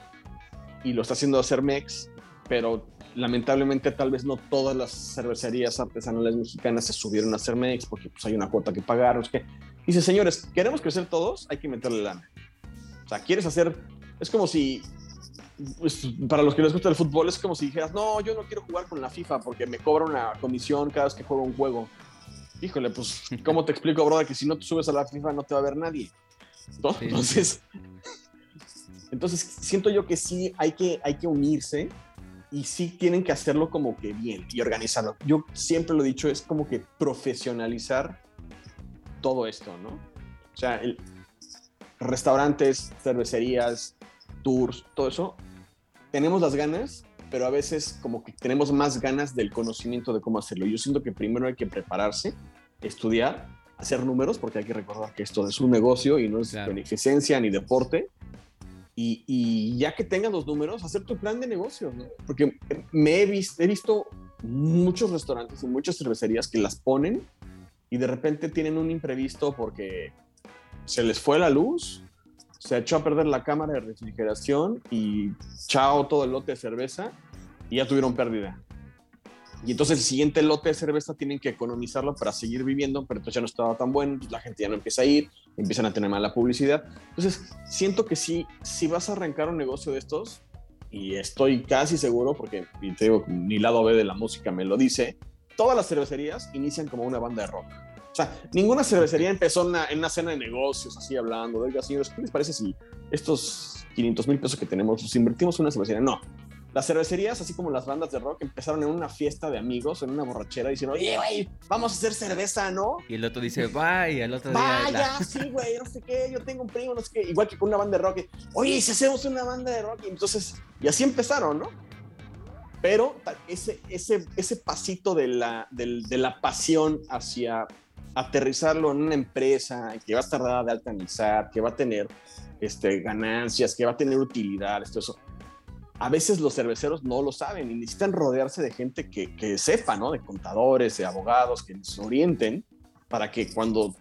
Speaker 2: y lo está haciendo Cermex, pero lamentablemente tal vez no todas las cervecerías artesanales mexicanas se subieron a Cermex porque pues, hay una cuota que pagar, es que Dice, señores, queremos crecer todos, hay que meterle lana. O sea, quieres hacer, es como si, pues, para los que les gusta el fútbol, es como si dijeras, no, yo no quiero jugar con la FIFA porque me cobra una comisión cada vez que juego un juego. Híjole, pues, ¿cómo te explico, brother, que si no te subes a la FIFA no te va a ver nadie? Entonces, Entonces, siento yo que sí hay que, hay que unirse y sí tienen que hacerlo como que bien y organizarlo. Yo siempre lo he dicho, es como que profesionalizar todo esto, ¿no? O sea, el, restaurantes, cervecerías, tours, todo eso, tenemos las ganas, pero a veces como que tenemos más ganas del conocimiento de cómo hacerlo. Yo siento que primero hay que prepararse, estudiar, hacer números, porque hay que recordar que esto es un negocio y no es beneficencia ni deporte. Y, ya que tengan los números, hacer tu plan de negocio, ¿no? Porque me he, visto, he visto muchos restaurantes y muchas cervecerías que las ponen y de repente tienen un imprevisto porque se les fue la luz, se echó a perder la cámara de refrigeración y chao todo el lote de cerveza y ya tuvieron pérdida. Y entonces el siguiente lote de cerveza tienen que economizarlo para seguir viviendo, pero entonces ya no estaba tan bueno, la gente ya no empieza a ir, empiezan a tener mala publicidad. Entonces siento que sí, si vas a arrancar un negocio de estos, y estoy casi seguro, porque y te digo, ni lado B de la música me lo dice, todas las cervecerías inician como una banda de rock. O sea, ninguna cervecería empezó en una, cena de negocios, así hablando, oiga, señores, ¿qué les parece si estos 500 mil pesos que tenemos los invertimos en una cervecería? No. Las cervecerías, así como las bandas de rock, empezaron en una fiesta de amigos, en una borrachera, diciendo, oye, güey, vamos a hacer cerveza, ¿no?
Speaker 1: Y el otro dice, y el otro
Speaker 2: vaya, sí, güey, no sé qué, yo tengo un primo, no sé qué, igual que con una banda de rock, oye, si hacemos una banda de rock, y entonces, y así empezaron, ¿no? Pero ese, ese, ese pasito de la, de la pasión hacia aterrizarlo en una empresa que va a estar dada de alta en que va a tener este, ganancias, que va a tener utilidades, todo eso. A veces los cerveceros no lo saben y necesitan rodearse de gente que, que sepa, ¿no? De contadores, de abogados, que les orienten para que cuando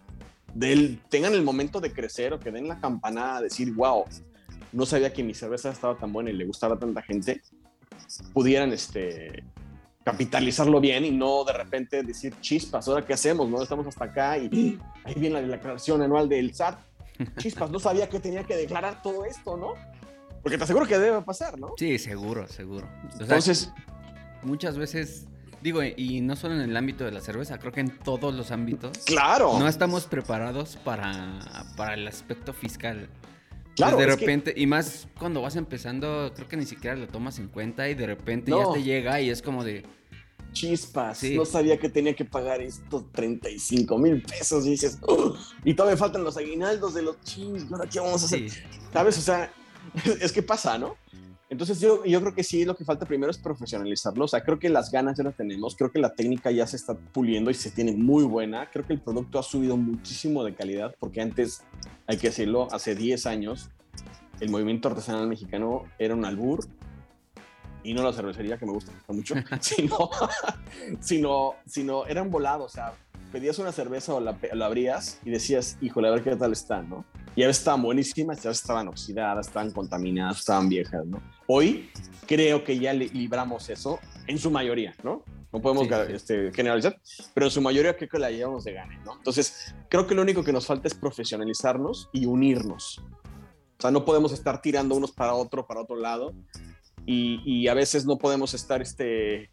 Speaker 2: tengan el momento de crecer o que den la campanada, decir, wow, no sabía que mi cerveza estaba tan buena y le gustaba a tanta gente, pudieran este, capitalizarlo bien y no de repente decir chispas, ahora qué hacemos, no estamos hasta acá y ahí viene la declaración anual del SAT. Chispas, no sabía que tenía que declarar todo esto, ¿no? Porque te aseguro que debe pasar, ¿no?
Speaker 1: Sí, seguro, seguro. Entonces, muchas veces digo, y no solo en el ámbito de la cerveza, creo que en todos los ámbitos.
Speaker 2: Claro.
Speaker 1: No estamos preparados para, para el aspecto fiscal. Claro. de repente, y más cuando vas empezando, creo que ni siquiera lo tomas en cuenta y de repente ya te llega y es como de.
Speaker 2: Chispas, no sabía que tenía que pagar estos 35 mil pesos y dices, y todavía faltan los aguinaldos de los chis, ¿ahora qué vamos a hacer? ¿Sabes? O sea, es que pasa, ¿no? Entonces yo, yo creo que sí, lo que falta primero es profesionalizarlo. O sea, creo que las ganas ya las tenemos, creo que la técnica ya se está puliendo y se tiene muy buena. Creo que el producto ha subido muchísimo de calidad porque antes, hay que decirlo, hace 10 años el movimiento artesanal mexicano era un albur y no la cervecería que me gusta mucho, sino, sino, sino era un volado. O sea, pedías una cerveza o la, la abrías y decías, híjole, a ver qué tal está, ¿no? y a veces estaban buenísimas, a veces estaban oxidadas, estaban contaminadas, estaban viejas, ¿no? Hoy creo que ya libramos eso en su mayoría, ¿no? No podemos Este, generalizar, pero en su mayoría creo que la llevamos de gane, ¿no? Entonces, creo que lo único que nos falta es profesionalizarnos y unirnos. O sea, no podemos estar tirando unos para otro, para otro lado, y, y a veces no podemos estar este,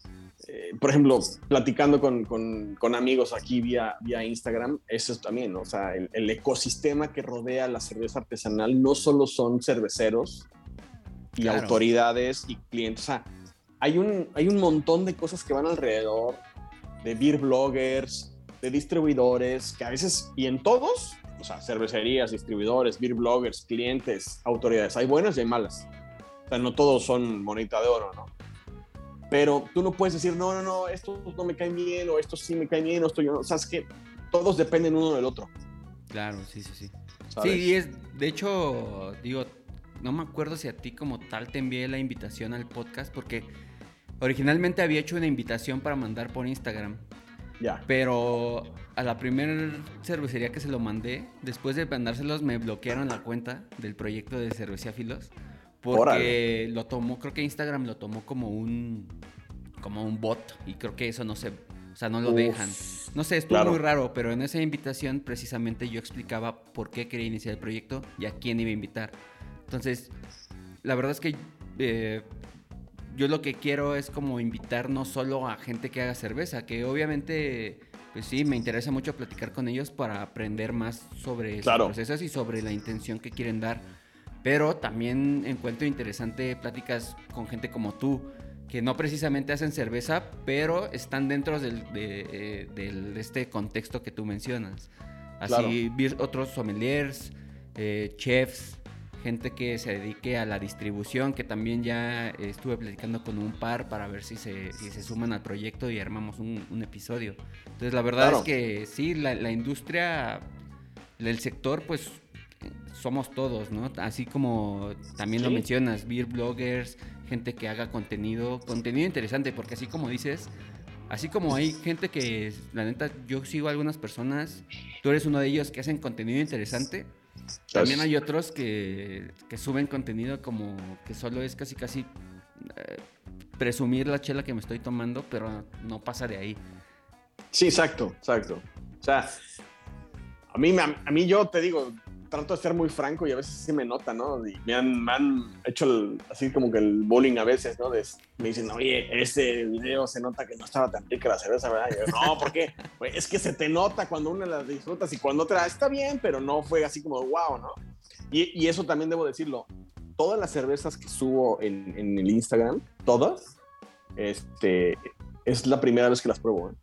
Speaker 2: eh, por ejemplo, platicando con, con, amigos aquí vía, vía Instagram, eso es también, ¿no? o sea, el, ecosistema que rodea la cerveza artesanal no solo son cerveceros y autoridades y clientes, o sea, hay un, hay un montón de cosas que van alrededor, de beer bloggers, de distribuidores, que a veces, y en todos, o sea, cervecerías, distribuidores, beer bloggers, clientes, autoridades, hay buenas y hay malas. O sea, no todos son monita de oro, ¿no? Pero tú no puedes decir, no, no, no, estos no me caen bien, o estos sí me caen bien, o esto yo no. O sea, es que todos dependen uno del otro.
Speaker 1: Claro, sí, sí, sí. Sí, y es, de hecho, digo, no me acuerdo si a ti como tal te envié la invitación al podcast, porque originalmente había hecho una invitación para mandar por Instagram.
Speaker 2: Ya.
Speaker 1: Pero a la primera cervecería que se lo mandé, después de mandárselos, me bloquearon la cuenta del proyecto de Cervecería Filos. Porque lo tomó, creo que Instagram lo tomó como un como un bot y creo que eso no se, o sea, no lo dejan. No sé, estuvo muy raro, pero en esa invitación precisamente yo explicaba por qué quería iniciar el proyecto y a quién iba a invitar. Entonces, la verdad es que eh, yo lo que quiero es como invitar no solo a gente que haga cerveza, que obviamente, pues sí, me interesa mucho platicar con ellos para aprender más sobre sus procesos y sobre la intención que quieren dar Pero también encuentro interesante pláticas con gente como tú, que no precisamente hacen cerveza, pero están dentro del, de, eh, este contexto que tú mencionas. Así, otros sommeliers, eh, chefs, gente que se dedique a la distribución, que también ya estuve platicando con un par para ver si se, se suman al proyecto y armamos un, episodio. Entonces, la verdad es que sí, la, la industria, el sector, pues somos todos, ¿no? Así como también lo mencionas, beer bloggers, gente que haga contenido, contenido interesante, porque así como dices, así como hay gente que, la neta, yo sigo a algunas personas, tú eres uno de ellos que hacen contenido interesante, también hay otros que, que, suben contenido como que solo es casi casi eh, presumir la chela que me estoy tomando, pero no pasa de ahí.
Speaker 2: Sí, exacto, exacto. O sea, a mí, a mí yo te digo, trato de ser muy franco y a veces sí me nota, ¿no? Y me han, hecho así como que el bullying a veces, ¿no? me dicen, oye, ese video se nota que no estaba tan rica la cerveza, ¿verdad? Y yo, no, ¿por qué? Pues es que se te nota cuando una la disfrutas y cuando otra está bien, pero no fue así como wow, ¿no? Y, y eso también debo decirlo. Todas las cervezas que subo en, en el Instagram, todas, este, es la primera vez que las pruebo, ¿eh?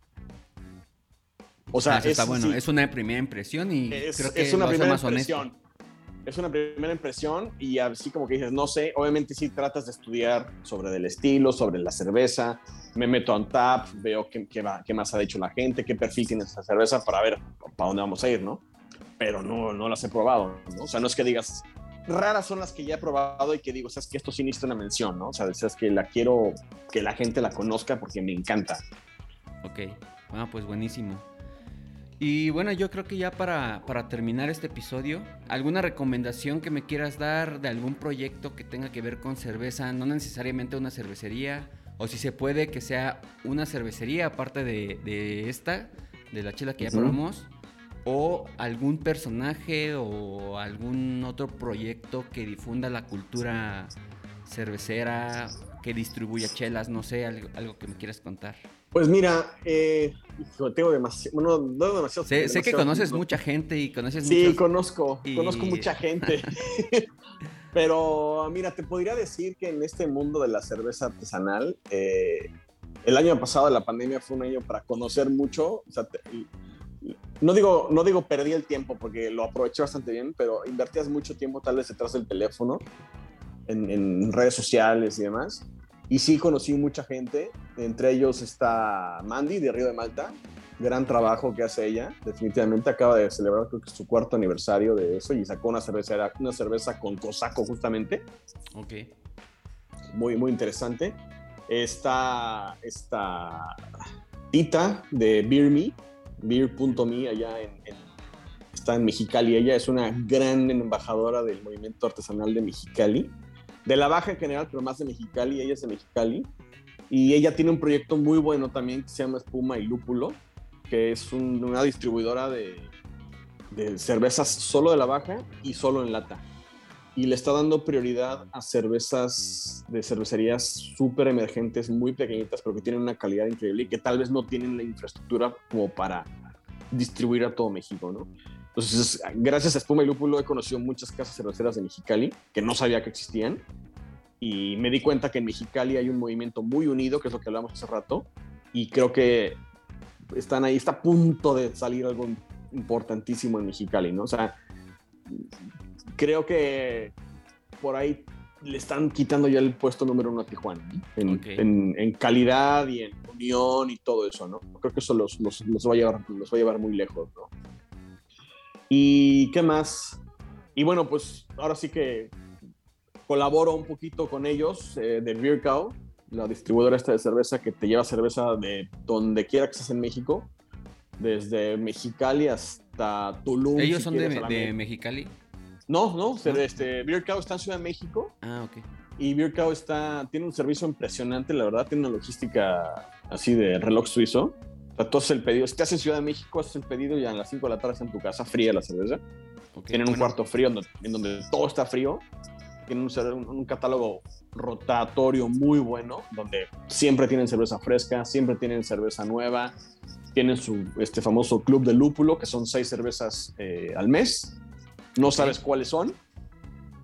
Speaker 1: O sea, ah, es, bueno. es una primera impresión y
Speaker 2: es, creo que es una primera impresión. Es una primera impresión y así como que dices, no sé, obviamente sí tratas de estudiar sobre el estilo, sobre la cerveza, me meto a tap, veo qué, qué, qué, más ha dicho la gente, qué perfil tiene esa cerveza para ver para dónde vamos a ir, ¿no? Pero no, no las he probado, ¿no? O sea, no es que digas, raras son las que ya he probado y que digo, o sea, es que esto sí necesita una mención, ¿no? O sea, es que la quiero que la gente la conozca porque me encanta.
Speaker 1: Ok, bueno, ah, pues buenísimo. Y bueno, yo creo que ya para, terminar este episodio, ¿alguna recomendación que me quieras dar de algún proyecto que tenga que ver con cerveza? No necesariamente una cervecería, o si se puede que sea una cervecería aparte de, esta, de la chela que ya probamos, o algún personaje o algún otro proyecto que difunda la cultura cervecera, que distribuya chelas, no sé, algo, algo que me quieras contar.
Speaker 2: Pues mira, eh, tengo demasiado, bueno, no demasiado.
Speaker 1: Sé, sé que conoces mucha gente y conoces
Speaker 2: Sí, conozco, conozco mucha gente. Pero mira, te podría decir que en este mundo de la cerveza artesanal, eh, el año pasado, la pandemia, fue un año para conocer mucho. O sea, no digo, no digo perdí el tiempo porque lo aproveché bastante bien, pero invertías mucho tiempo tal vez detrás del teléfono, en, en redes sociales y demás. Y sí conocí mucha gente, entre ellos está Mandy de Río de Malta, gran trabajo que hace ella, definitivamente acaba de celebrar creo que su cuarto aniversario de eso y sacó una cerveza, una cerveza con cosaco justamente.
Speaker 1: Ok.
Speaker 2: Muy, muy interesante. Está esta Tita de Beer Me, beer.me allá en, está en Mexicali. Ella es una gran embajadora del movimiento artesanal de Mexicali de la baja en general, pero más de Mexicali, ella es de Mexicali. Y ella tiene un proyecto muy bueno también que se llama Espuma y Lúpulo, que es una distribuidora de, de, cervezas solo de la baja y solo en lata. Y le está dando prioridad a cervezas de cervecerías súper emergentes, muy pequeñitas, pero que tienen una calidad increíble y que tal vez no tienen la infraestructura como para distribuir a todo México, ¿no? Entonces, gracias a Espuma y Lúpulo he conocido muchas casas cerveceras de Mexicali que no sabía que existían. Y me di cuenta que en Mexicali hay un movimiento muy unido, que es lo que hablamos hace rato. Y creo que están ahí, está a punto de salir algo importantísimo en Mexicali, ¿no? O sea, creo que por ahí le están quitando ya el puesto número uno a Tijuana, en, en, calidad y en unión y todo eso, ¿no? Creo que eso los, los, los, va, a llevar, los va a llevar muy lejos, ¿no? ¿Y qué más? Y bueno, pues ahora sí que colaboro un poquito con ellos eh, de Beer Cow, la distribuidora esta de cerveza que te lleva cerveza de donde quiera que estés en México, desde Mexicali hasta Tulum.
Speaker 1: ¿Ellos son de, Mexicali?
Speaker 2: No, no, Este, Beer Cow está en Ciudad de México.
Speaker 1: Ah, ok.
Speaker 2: Y Beer Cow está, tiene un servicio impresionante, la verdad, tiene una logística así de reloj suizo sea, el pedido. Si te haces Ciudad de México, haces el pedido y a las 5 de la tarde está en tu casa fría la cerveza. Tienen un cuarto frío en donde, todo está frío. Tienen un, catálogo rotatorio muy bueno, donde siempre tienen cerveza fresca, siempre tienen cerveza nueva. Tienen su este famoso club de lúpulo, que son seis cervezas eh, al mes. No sabes cuáles son,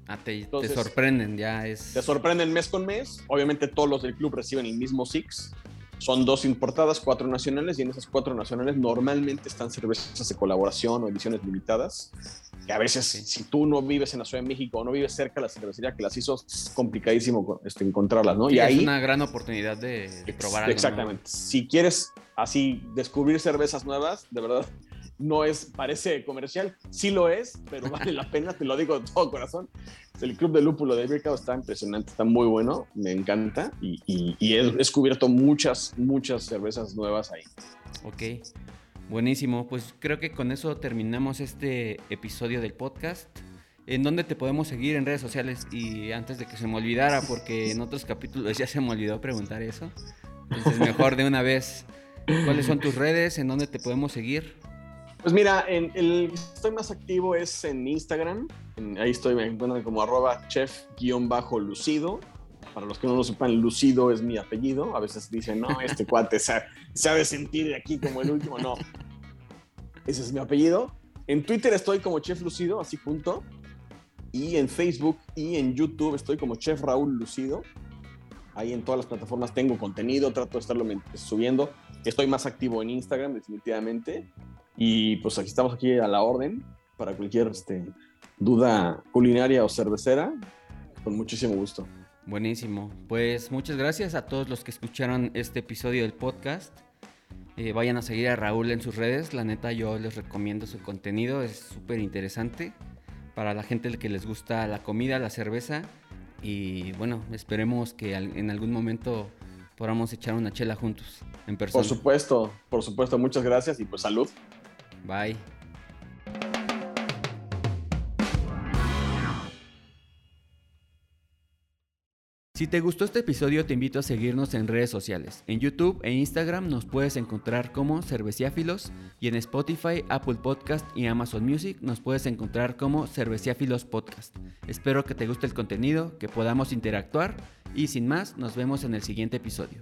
Speaker 1: Ah, te, sorprenden, ya es.
Speaker 2: Te sorprenden mes con mes. Obviamente todos los del club reciben el mismo Six. Son dos importadas, cuatro nacionales, y en esas cuatro nacionales normalmente están cervezas de colaboración o ediciones limitadas. Que a veces, si tú no vives en la Ciudad de México o no vives cerca de la cervecería que las hizo, es complicadísimo este, encontrarlas, ¿no?
Speaker 1: y ahí, es una gran oportunidad de, probar algo.
Speaker 2: Exactamente. Si quieres así descubrir cervezas nuevas, de verdad, no es, parece comercial, sí lo es, pero vale la pena, te lo digo de todo corazón. El Club de Lúpulo de Birkau está impresionante, está muy bueno, me encanta y, he descubierto muchas, muchas cervezas nuevas ahí.
Speaker 1: Ok, buenísimo. Pues creo que con eso terminamos este episodio del podcast. ¿En dónde te podemos seguir en redes sociales? Y antes de que se me olvidara, porque en otros capítulos ya se me olvidó preguntar eso. Entonces mejor de una vez. ¿Cuáles son tus redes? ¿En dónde te podemos seguir?
Speaker 2: Pues mira, en el estoy más activo es en Instagram. ahí estoy, me encuentran como arroba chef-lucido. Para los que no lo sepan, Lucido es mi apellido. A veces dicen, no, este cuate se ha, de sentir de aquí como el último. No, ese es mi apellido. En Twitter estoy como Chef Lucido, así punto. Y en Facebook y en YouTube estoy como Chef Raúl Lucido. Ahí en todas las plataformas tengo contenido, trato de estarlo subiendo. Estoy más activo en Instagram, definitivamente. Y pues aquí estamos aquí a la orden para cualquier este, duda culinaria o cervecera, con muchísimo gusto.
Speaker 1: Buenísimo. Pues muchas gracias a todos los que escucharon este episodio del podcast. Eh, vayan a seguir a Raúl en sus redes. La neta, yo les recomiendo su contenido. Es súper interesante para la gente que les gusta la comida, la cerveza. Y bueno, esperemos que en algún momento podamos echar una chela juntos en persona.
Speaker 2: Por supuesto, por supuesto. Muchas gracias y pues salud.
Speaker 1: Bye. Si te gustó este episodio te invito a seguirnos en redes sociales. En YouTube e Instagram nos puedes encontrar como Cerveciáfilos y en Spotify, Apple Podcast y Amazon Music nos puedes encontrar como Cerveciáfilos Podcast. Espero que te guste el contenido, que podamos interactuar y sin más nos vemos en el siguiente episodio.